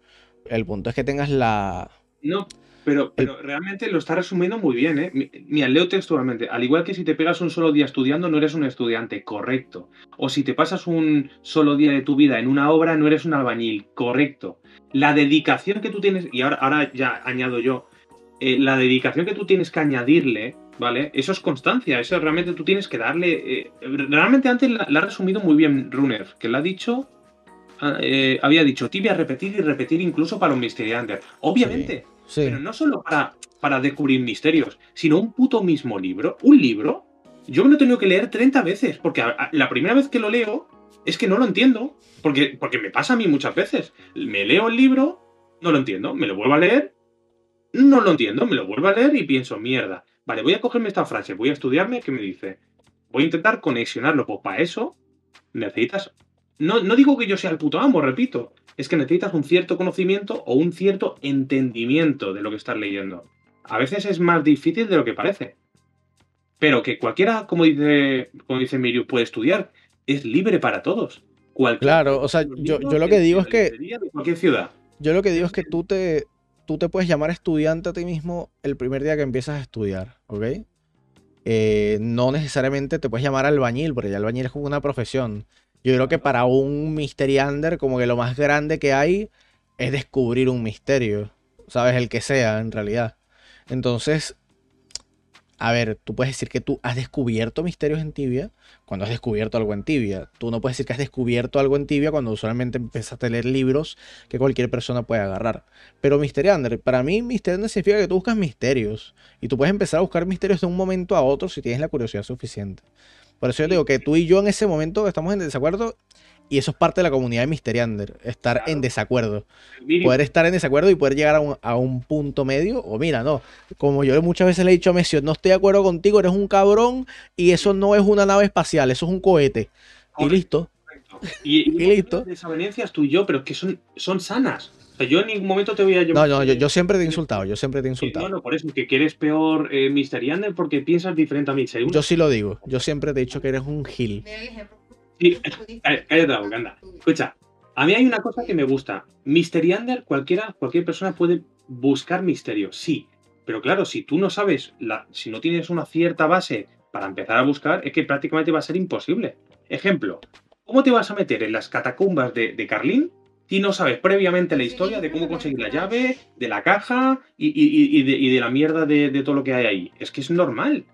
El punto es que tengas la. No, pero, pero realmente lo está resumiendo muy bien, ¿eh? Mira, leo textualmente. Al igual que si te pegas un solo día estudiando, no eres un estudiante, correcto. O si te pasas un solo día de tu vida en una obra, no eres un albañil, correcto la dedicación que tú tienes, y ahora, ahora ya añado yo, eh, la dedicación que tú tienes que añadirle, ¿vale? Eso es constancia, eso realmente tú tienes que darle... Eh, realmente antes la, ha resumido muy bien Runner, que le ha dicho... Ah, eh, había dicho tibia repetir y repetir incluso para un Under. Obviamente, pero no solo para, para descubrir misterios, sino un puto mismo libro. Un libro, yo me lo he tenido que leer 30 veces, porque la primera vez que lo leo es que no lo entiendo, porque, porque me pasa a mí muchas veces. Me leo el libro, no lo entiendo, me lo vuelvo a leer, no lo entiendo, me lo vuelvo a leer y pienso, mierda, vale, voy a cogerme esta frase, voy a estudiarme, ¿qué me dice? Voy a intentar conexionarlo, pues para eso necesitas... No, no digo que yo sea el puto amo, repito, es que necesitas un cierto conocimiento o un cierto entendimiento de lo que estás leyendo. A veces es más difícil de lo que parece. Pero que cualquiera, como dice, como dice Miriu, puede estudiar es libre para todos. claro, o sea, yo, lo que digo es que. cualquier ciudad. Yo lo que digo es que tú te, tú te puedes llamar estudiante a ti mismo el primer día que empiezas a estudiar, ¿ok? Eh, no necesariamente te puedes llamar albañil, porque ya albañil es como una profesión. Yo creo que para un misteriander, como que lo más grande que hay es descubrir un misterio, ¿sabes? El que sea, en realidad. Entonces, a ver, tú puedes decir que tú has descubierto misterios en tibia cuando has descubierto algo en tibia. Tú no puedes decir que has descubierto algo en tibia cuando usualmente empezaste a leer libros que cualquier persona puede agarrar. Pero Misteriander, para mí Misteriander significa que tú buscas misterios. Y tú puedes empezar a buscar misterios de un momento a otro si tienes la curiosidad suficiente. Por eso yo digo que tú y yo en ese momento estamos en desacuerdo y eso es parte de la comunidad de Misteriander, estar en desacuerdo. Poder estar en desacuerdo y poder llegar a un, punto medio. O mira, no, como yo muchas veces le he dicho a Messi, no estoy de acuerdo contigo, eres un cabrón y eso no es una nave espacial, eso es un cohete. Y listo. Y, listo. Desavenencias tú y yo, pero que son, son sanas. O sea, yo en ningún momento te voy a No, no, yo, siempre te he insultado, yo siempre te he insultado. No, por eso, que eres peor eh, Misteriander porque piensas diferente a mí. Yo sí lo digo, yo siempre te he dicho que eres un gil. Sí, cállate la boca, anda. Escucha, a mí hay una cosa que me gusta. Mysteriander, cualquiera, cualquier persona puede buscar misterio, sí. Pero claro, si tú no sabes, la, si no tienes una cierta base para empezar a buscar, es que prácticamente va a ser imposible. Ejemplo, ¿cómo te vas a meter en las catacumbas de, de Carlín si no sabes previamente la historia de cómo conseguir la llave, de la caja y, de, la mierda de, de, todo lo que hay ahí? Es que es normal.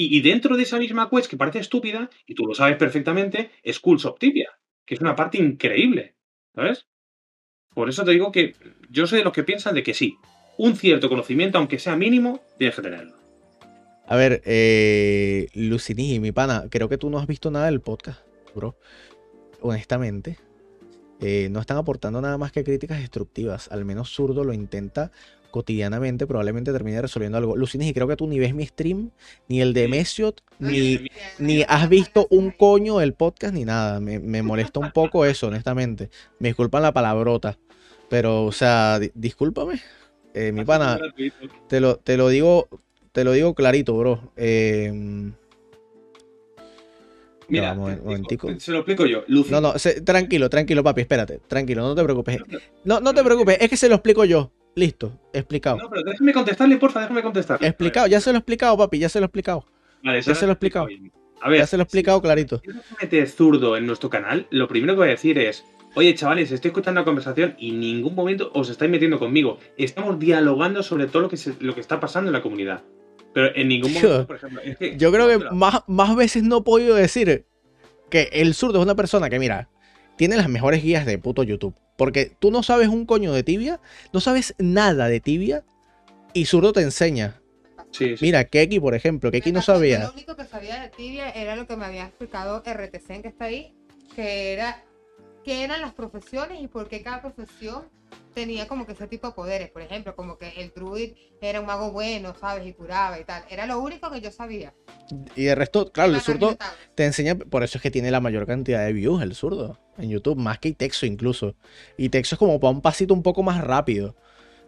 Y, dentro de esa misma quest que parece estúpida, y tú lo sabes perfectamente, es of Tibia, que es una parte increíble, ¿sabes? Por eso te digo que yo soy de los que piensan de que sí, un cierto conocimiento, aunque sea mínimo, tienes que tenerlo. A ver, eh, Lucini, mi pana, creo que tú no has visto nada del podcast, bro. Honestamente, eh, no están aportando nada más que críticas destructivas. Al menos Zurdo lo intenta cotidianamente, probablemente termine resolviendo algo. Lucinis, y creo que tú ni ves mi stream, ni el de Mesiot, ni, ni has visto un coño del podcast, ni nada. Me, molesta un poco eso, honestamente. Me disculpan la palabrota. Pero, o sea, discúlpame. Eh, mi pana, te lo, te lo digo, te lo digo clarito, bro. Eh, Mira, se lo explico yo. No, no, tranquilo, tranquilo, papi, espérate. Tranquilo, no te preocupes. No, no te preocupes, es que se lo explico yo. Listo, explicado. No, pero déjame contestarle, porfa, déjame contestar. Explicado, ya se lo he explicado, papi, ya se lo he explicado. Vale, ya se lo he explicado. A ver, ya se lo he explicado clarito. Si metes zurdo en nuestro canal, lo primero que voy a decir es: Oye, chavales, estoy escuchando la conversación y en ningún momento os estáis metiendo conmigo. Estamos dialogando sobre todo lo que, lo que está pasando en la comunidad. Pero en ningún momento, por ejemplo. yo creo que más, más veces no he podido decir que el zurdo es una persona que, mira, tiene las mejores guías de puto YouTube. Porque tú no sabes un coño de tibia, no sabes nada de tibia y Zurdo te enseña. Mira, Keki, por ejemplo, Keki no sabía. Lo único que sabía de tibia era lo que me había explicado RTC que está ahí, que era qué eran las profesiones y por qué cada profesión tenía como que ese tipo de poderes. Por ejemplo, como que el druid era un mago bueno, ¿sabes? Y curaba y tal. Era lo único que yo sabía. Y el resto, claro, el zurdo te enseña, por eso es que tiene la mayor cantidad de views el zurdo en YouTube, más que Texo incluso. Y Texo es como para un pasito un poco más rápido.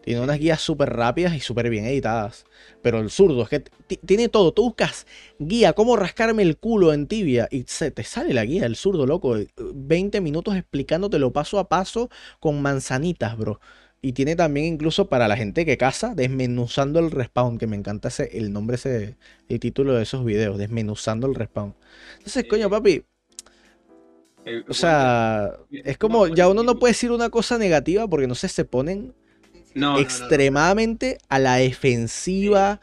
Tiene unas guías súper rápidas y súper bien editadas. Pero el zurdo es que tiene todo. Tú buscas guía, cómo rascarme el culo en tibia. Y se te sale la guía, el zurdo, loco. 20 minutos explicándotelo paso a paso con manzanitas, bro. Y tiene también incluso para la gente que caza, desmenuzando el respawn, que me encanta ese, el nombre, ese, el título de esos videos, desmenuzando el respawn. Entonces, coño, papi. O sea, es como, ya uno no puede decir una cosa negativa porque no sé, se ponen extremadamente a la defensiva.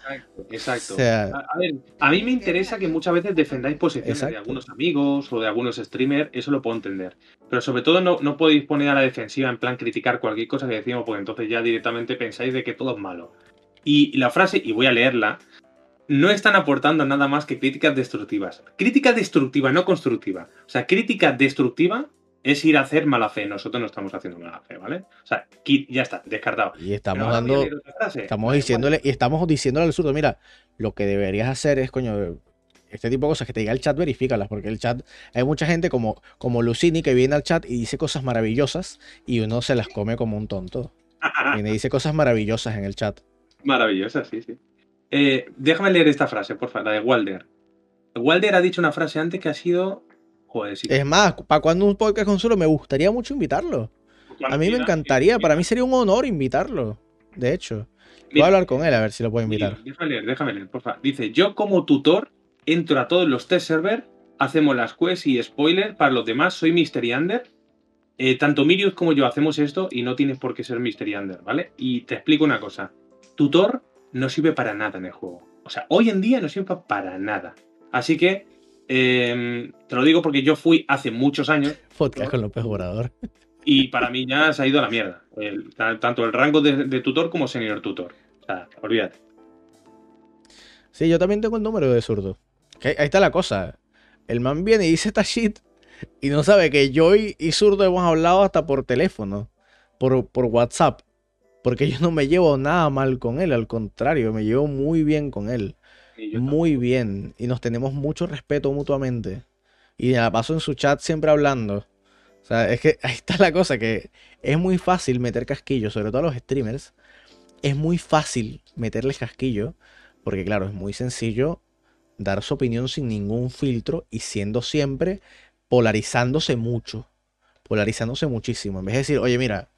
Exacto. a, ver, a mí me interesa que muchas veces defendáis posiciones de algunos amigos o de algunos streamers, eso lo puedo entender. Pero sobre todo no, no podéis poner a la defensiva en plan criticar cualquier cosa que decimos, porque entonces ya directamente pensáis de que todo es malo. Y la frase, y voy a leerla, no están aportando nada más que críticas destructivas. Crítica destructiva, no constructiva. O sea, crítica destructiva es ir a hacer mala fe. Nosotros no estamos haciendo mala fe, ¿vale? O sea, ya está, descartado. Y estamos dando. Estamos diciéndole, y estamos diciéndole al surdo, mira, lo que deberías hacer es, coño, este tipo de cosas que te diga el chat, verifícalas, porque el chat, hay mucha gente como, como Lucini que viene al chat y dice cosas maravillosas y uno se las come como un tonto. y me dice cosas maravillosas en el chat. Maravillosas, sí, sí. Eh, déjame leer esta frase, por favor, la de Walder. Walder ha dicho una frase antes que ha sido es más, para cuando un podcast con solo me gustaría mucho invitarlo. a mí me encantaría, para mí sería un honor invitarlo. De hecho, voy a hablar con él a ver si lo puedo invitar. déjame leer, déjame leer, por favor. Dice: Yo, como tutor, entro a todos los test server, hacemos las quests y spoiler. Para los demás, soy Mystery Under. Eh, tanto Mirius como yo hacemos esto y no tienes por qué ser Mystery Under, ¿vale? Y te explico una cosa: tutor no sirve para nada en el juego. O sea, hoy en día no sirve para nada. Así que Em, te lo digo porque yo fui hace muchos años. Podcast con López Obrador. Y para mí ya se ha ido a la mierda. tanto el rango de, tutor como senior tutor. O sea, olvídate. Sí, yo también tengo el número de zurdo. ahí está la cosa. El man viene y dice esta shit y no sabe que yo y, zurdo hemos hablado hasta por teléfono, por, por WhatsApp. Porque yo no me llevo nada mal con él, al contrario, me llevo muy bien con él muy bien. Y nos tenemos mucho respeto mutuamente. Y la paso en su chat siempre hablando. O sea, es que ahí está la cosa, que es muy fácil meter casquillo, sobre todo a los streamers. Es muy fácil meterles casquillo, porque claro, es muy sencillo dar su opinión sin ningún filtro y siendo siempre polarizándose mucho. Polarizándose muchísimo. En vez de decir, oye, mira,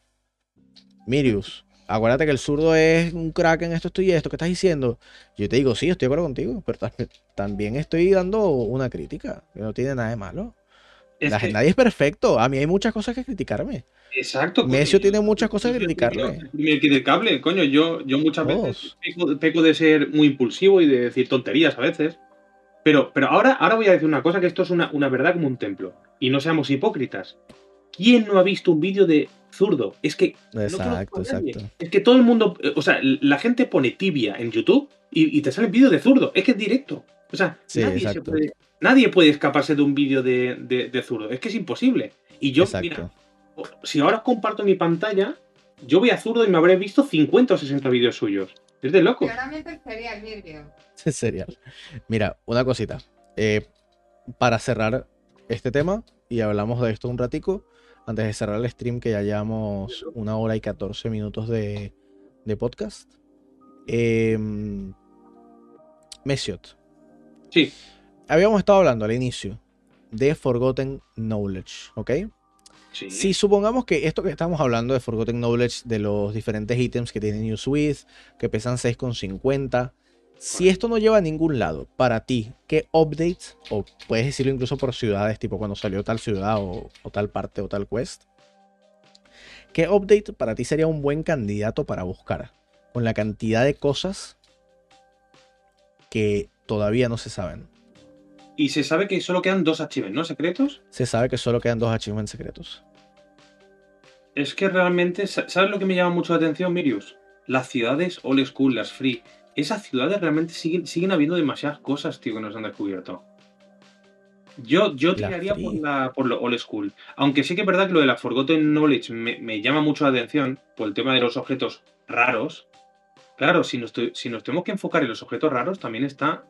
Mirius, acuérdate que el zurdo es un crack en esto, esto y esto, ¿qué estás diciendo? Yo te digo, sí, estoy de acuerdo contigo, pero también estoy dando una crítica, que no tiene nada de malo. Nadie es perfecto, a mí hay muchas cosas que criticarme. Exacto. Mesio tiene muchas cosas que criticarme. Me criticable, coño, yo, yo muchas veces peco, de ser muy impulsivo y de decir tonterías a veces. Pero, pero ahora, ahora voy a decir una cosa, que esto es una, una verdad como un templo. Y no seamos hipócritas. ¿Quién no ha visto un vídeo de zurdo? Es que. Exacto, exacto. Es que todo el mundo. O sea, la gente pone tibia en YouTube y, te sale el vídeo de zurdo. Es que es directo. O sea, nadie, puede, escaparse de un vídeo de, zurdo. Es que es imposible. Y yo, mira, si ahora comparto mi pantalla, yo voy a zurdo y me habré visto 50 o 60 vídeos suyos. Es de loco. Claramente serial, Virgil. serial. Mira, una cosita. Eh, para cerrar este tema, y hablamos de esto un ratico, antes de cerrar el stream, que ya llevamos una hora y 14 minutos de, podcast. Eh, Mesiot. Sí. Habíamos estado hablando al inicio de Forgotten Knowledge, ¿ok? Sí. Si supongamos que esto que estamos hablando de Forgotten Knowledge, de los diferentes ítems que tiene Newswith, que pesan 6,50, si esto no lleva a ningún lado, para ti, ¿qué updates, o puedes decirlo incluso por ciudades, tipo cuando salió tal ciudad o, tal parte o tal quest, ¿qué update para ti sería un buen candidato para buscar? Con la cantidad de cosas que todavía no se saben. Y se sabe que solo quedan dos achievements, ¿no? ¿Secretos? Se sabe que solo quedan dos achievements secretos. Es que realmente, ¿sabes lo que me llama mucho la atención, Mirius? Las ciudades old school, las free. Esas ciudades realmente siguen, siguen habiendo demasiadas cosas, tío, que nos han descubierto. Yo, yo tiraría por, la, por lo old school. Aunque sí que es verdad que lo de la Forgotten Knowledge me, llama mucho la atención por el tema de los objetos raros. Claro, si nos, si nos tenemos que enfocar en los objetos raros, también está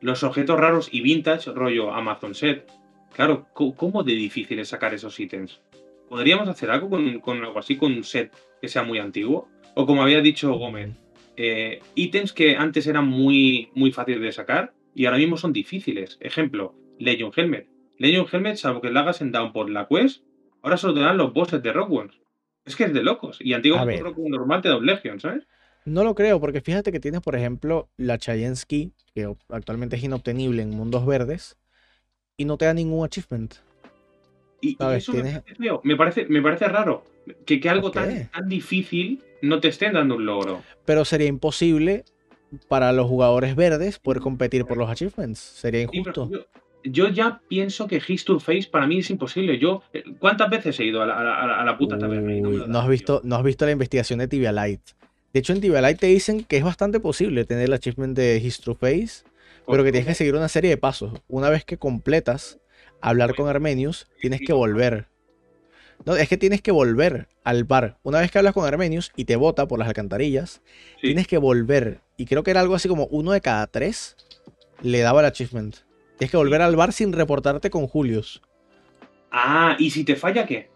los objetos raros y vintage, rollo Amazon Set. Claro, ¿cómo de difícil es sacar esos ítems? ¿Podríamos hacer algo con, algo así, con un set que sea muy antiguo? O como había dicho Gómez, eh, ítems que antes eran muy, muy fáciles de sacar y ahora mismo son difíciles. Ejemplo, Legion Helmet. Legion Helmet, salvo que la hagas en Down por la quest, ahora solo te dan los bosses de Rock Ones. Es que es de locos. Y antiguo Rock normal te da un Legion, ¿sabes? No lo creo, porque fíjate que tienes, por ejemplo, la Chayensky, que actualmente es inobtenible en mundos verdes, y no te da ningún achievement. Y, eso me, parece, me, parece, raro que, que algo tan, tan, difícil no te estén dando un logro. Pero sería imposible para los jugadores verdes poder competir por los achievements. Sería injusto. yo, ya pienso que His to Face para mí es imposible. Yo, eh, ¿cuántas veces he ido a la, puta taberna? No, has visto, no has visto la investigación de Tibia Light. De hecho, en Tibia Light te dicen que es bastante posible tener el achievement de His to Face, pero que tienes que seguir una serie de pasos. Una vez que completas hablar con Armenius, tienes que volver. No, es que tienes que volver al bar. Una vez que hablas con Armenius y te vota por las alcantarillas, tienes que volver. Y creo que era algo así como uno de cada tres le daba el achievement. Tienes que volver al bar sin reportarte con Julius. Ah, ¿y si te falla qué?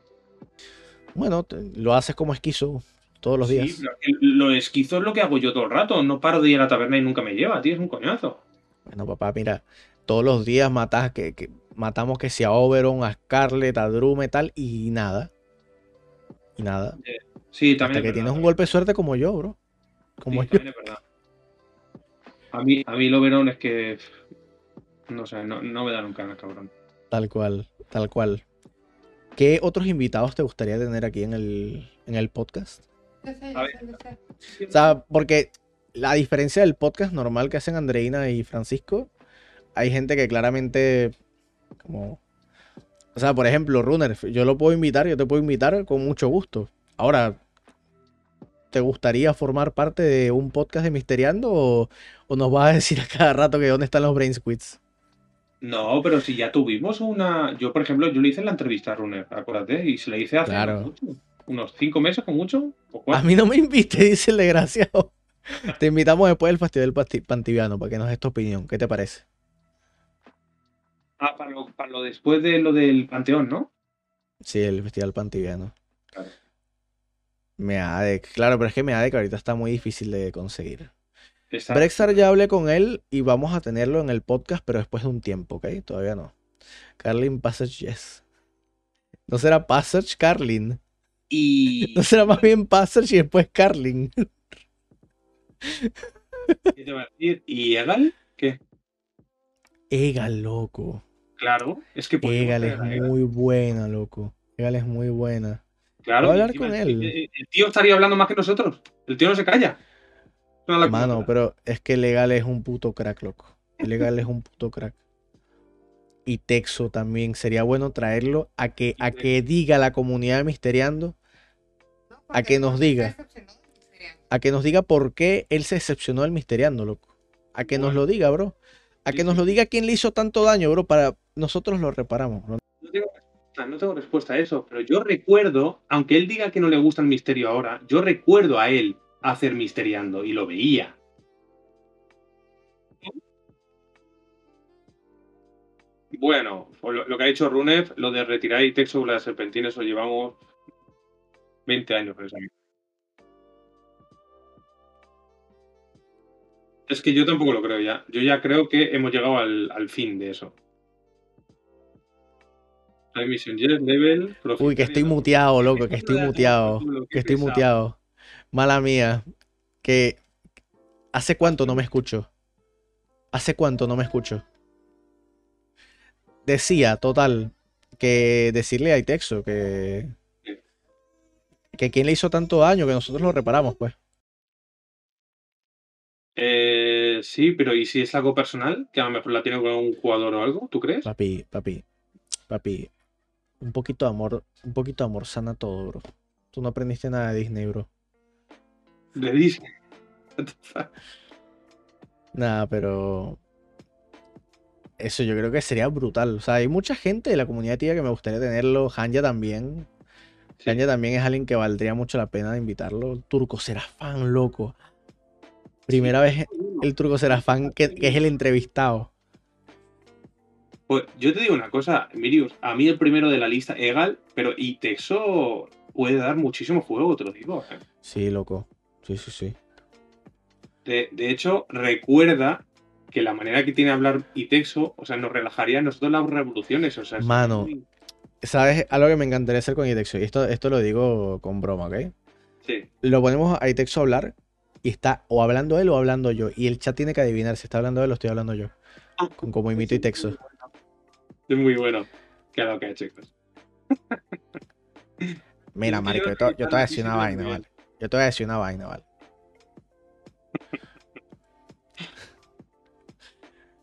Bueno, lo haces como esquizo todos los días. Sí, lo esquizo es lo que hago yo todo el rato. No paro de ir a la taberna y nunca me lleva, tío, es un coñazo. Bueno, papá, mira, todos los días matas que, que matamos que sea a Oberon, a Scarlet, a Drume, tal, y nada. Y nada. Sí, también. Hasta que tienes un golpe de suerte como yo, bro. Como yo. A mí, a mí el Oberon es que. No sé, no, me da nunca, cabrón. Tal cual, tal cual. ¿Qué otros invitados te gustaría tener aquí en el, en el podcast? O sea, porque la diferencia del podcast normal que hacen Andreina y Francisco, hay gente que claramente como, o sea, por ejemplo, Runner, yo lo puedo invitar, yo te puedo invitar con mucho gusto. Ahora, ¿te gustaría formar parte de un podcast de Misteriando o, nos vas a decir a cada rato que dónde están los Brain Squids? No, pero si ya tuvimos una. Yo, por ejemplo, yo le hice la entrevista a Runner, acuérdate, y se le hice hace unos cinco meses con mucho. a mí no me invite, dice el desgraciado. Te invitamos después del Festival Pantiviano para que nos des tu opinión. ¿Qué te parece? Ah, para lo, después de lo del Panteón, ¿no? Sí, el Festival Pantiviano. Claro. Meadec, claro, pero es que Meadec ahorita está muy difícil de conseguir. Brexar ya hablé con él y vamos a tenerlo en el podcast, pero después de un tiempo, ¿ok? Todavía no. Carlin Passage, yes. ¿No será Passage Carlin? Y. ¿No será más bien Passage y después Carlin? ¿Qué te va a decir? ¿Y Egal? ¿Qué? Egal, loco. Claro, es que Egal es muy buena, loco. Egal es muy buena. Claro, Voy a hablar con él. El, tío estaría hablando más que nosotros. El tío no se calla. Mano, pero es que Legal es un puto crack, loco. Legal es un puto crack. Y Texo también. Sería bueno traerlo a que, a que diga la comunidad de Misteriando. A que nos diga. A que nos diga por qué él se decepcionó del Misteriando, loco. A que nos lo diga, bro. A que nos lo diga quién le hizo tanto daño, bro, para nosotros lo reparamos. No, tengo, respuesta a eso, pero yo recuerdo, aunque él diga que no le gusta el misterio ahora, yo recuerdo a él hacer misteriando y lo veía. Bueno, lo, que ha dicho Runev, lo de retirar y texto sobre las serpentines, lo llevamos 20 años. Es que yo tampoco lo creo ya. Yo ya creo que hemos llegado al, fin de eso. Level. Uy, que estoy muteado, loco, que estoy muteado. Que estoy muteado. Mala mía. Que. ¿Hace cuánto no me escucho? ¿Hace cuánto no me escucho? Decía, total, que decirle a Itexo que. Que quién le hizo tanto daño que nosotros lo reparamos, pues. Eh, sí, pero ¿y si es algo personal? Que a lo mejor la tiene con un jugador o algo, ¿tú crees? Papi, papi, papi. Un poquito de amor, un poquito de amor sana todo, bro. Tú no aprendiste nada de Disney, bro. De Disney. nada, pero. Eso yo creo que sería brutal. O sea, hay mucha gente de la comunidad tía que me gustaría tenerlo. Hanya también. Hanya también es alguien que valdría mucho la pena de invitarlo. Turco será fan, loco. Primera vez el turco será fan que, es el entrevistado. Pues yo te digo una cosa, Mirius, a mí el primero de la lista, Egal, pero y Texo puede dar muchísimo juego, te lo digo. ¿eh? Sí, loco. Sí, sí, sí. De, hecho, recuerda que la manera que tiene de hablar Itexo, o sea, nos relajaría a nosotros las revoluciones. O sea, Mano, ¿sabes algo que me encantaría hacer con Itexo? Y esto, esto lo digo con broma, ¿ok? Sí. Lo ponemos a Itexo a hablar y está o hablando él o hablando yo. Y el chat tiene que adivinar si está hablando él o estoy hablando yo. Ah, con como imito y texto. Es muy bueno. Que chicos. Mira, marico, yo, te, voy a decir una vaina, ¿vale? Yo te voy a decir una vaina, ¿vale?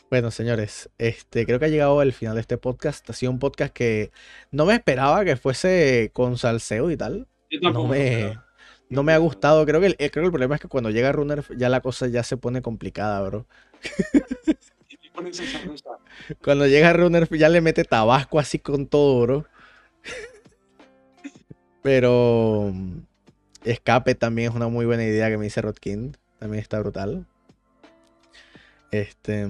Bueno, señores, este, creo que ha llegado el final de este podcast. Ha sido un podcast que no me esperaba que fuese con salseo y tal. No me, no me ha gustado. Creo que, el, creo que el problema es que cuando llega Runner ya la cosa ya se pone complicada, bro. cuando llega Runner ya le mete tabasco así con todo, bro. Pero escape también es una muy buena idea que me dice Rodkin. También está brutal. Este,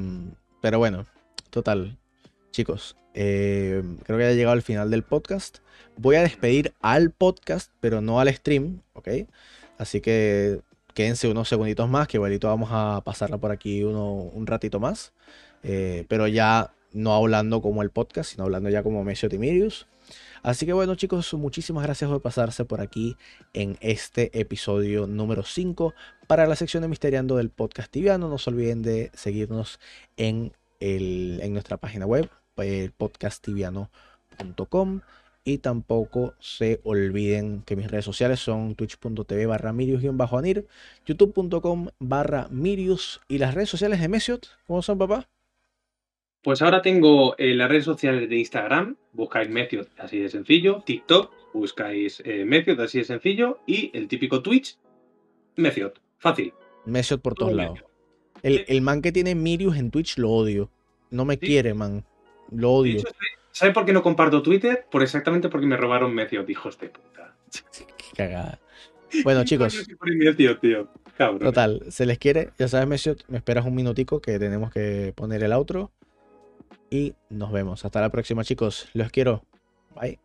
pero bueno, total. Chicos, eh, creo que ya ha llegado al final del podcast. Voy a despedir al podcast, pero no al stream, ¿ok? Así que quédense unos segunditos más, que igualito vamos a pasarla por aquí uno, un ratito más. Eh, pero ya no hablando como el podcast, sino hablando ya como Mesio Timirius. Así que bueno chicos, muchísimas gracias por pasarse por aquí en este episodio número 5 para la sección de Misteriando del podcast tibiano. No se olviden de seguirnos en, el, en nuestra página web podcasttibiano.com y tampoco se olviden que mis redes sociales son twitch.tv barra mirius-anir, youtube.com barra mirius y las redes sociales de Mesiot, ¿cómo son papá? Pues ahora tengo en las redes sociales de Instagram, buscáis Mesiot, así de sencillo, TikTok, buscáis eh, Mesiot, así de sencillo, y el típico Twitch, Mesiot, fácil. Mesiot por todos lados. El, man que tiene Mirius en Twitch lo odio. No me quiere, man. Lo odio. ¿Sabes por qué no comparto Twitter? Por exactamente porque me robaron medio, hijos de puta. Qué cagada. Bueno, chicos. Cabrón. Total, se les quiere. Ya sabes, Mesio, me esperas un minutico que tenemos que poner el outro. Y nos vemos. Hasta la próxima, chicos. Los quiero. Bye.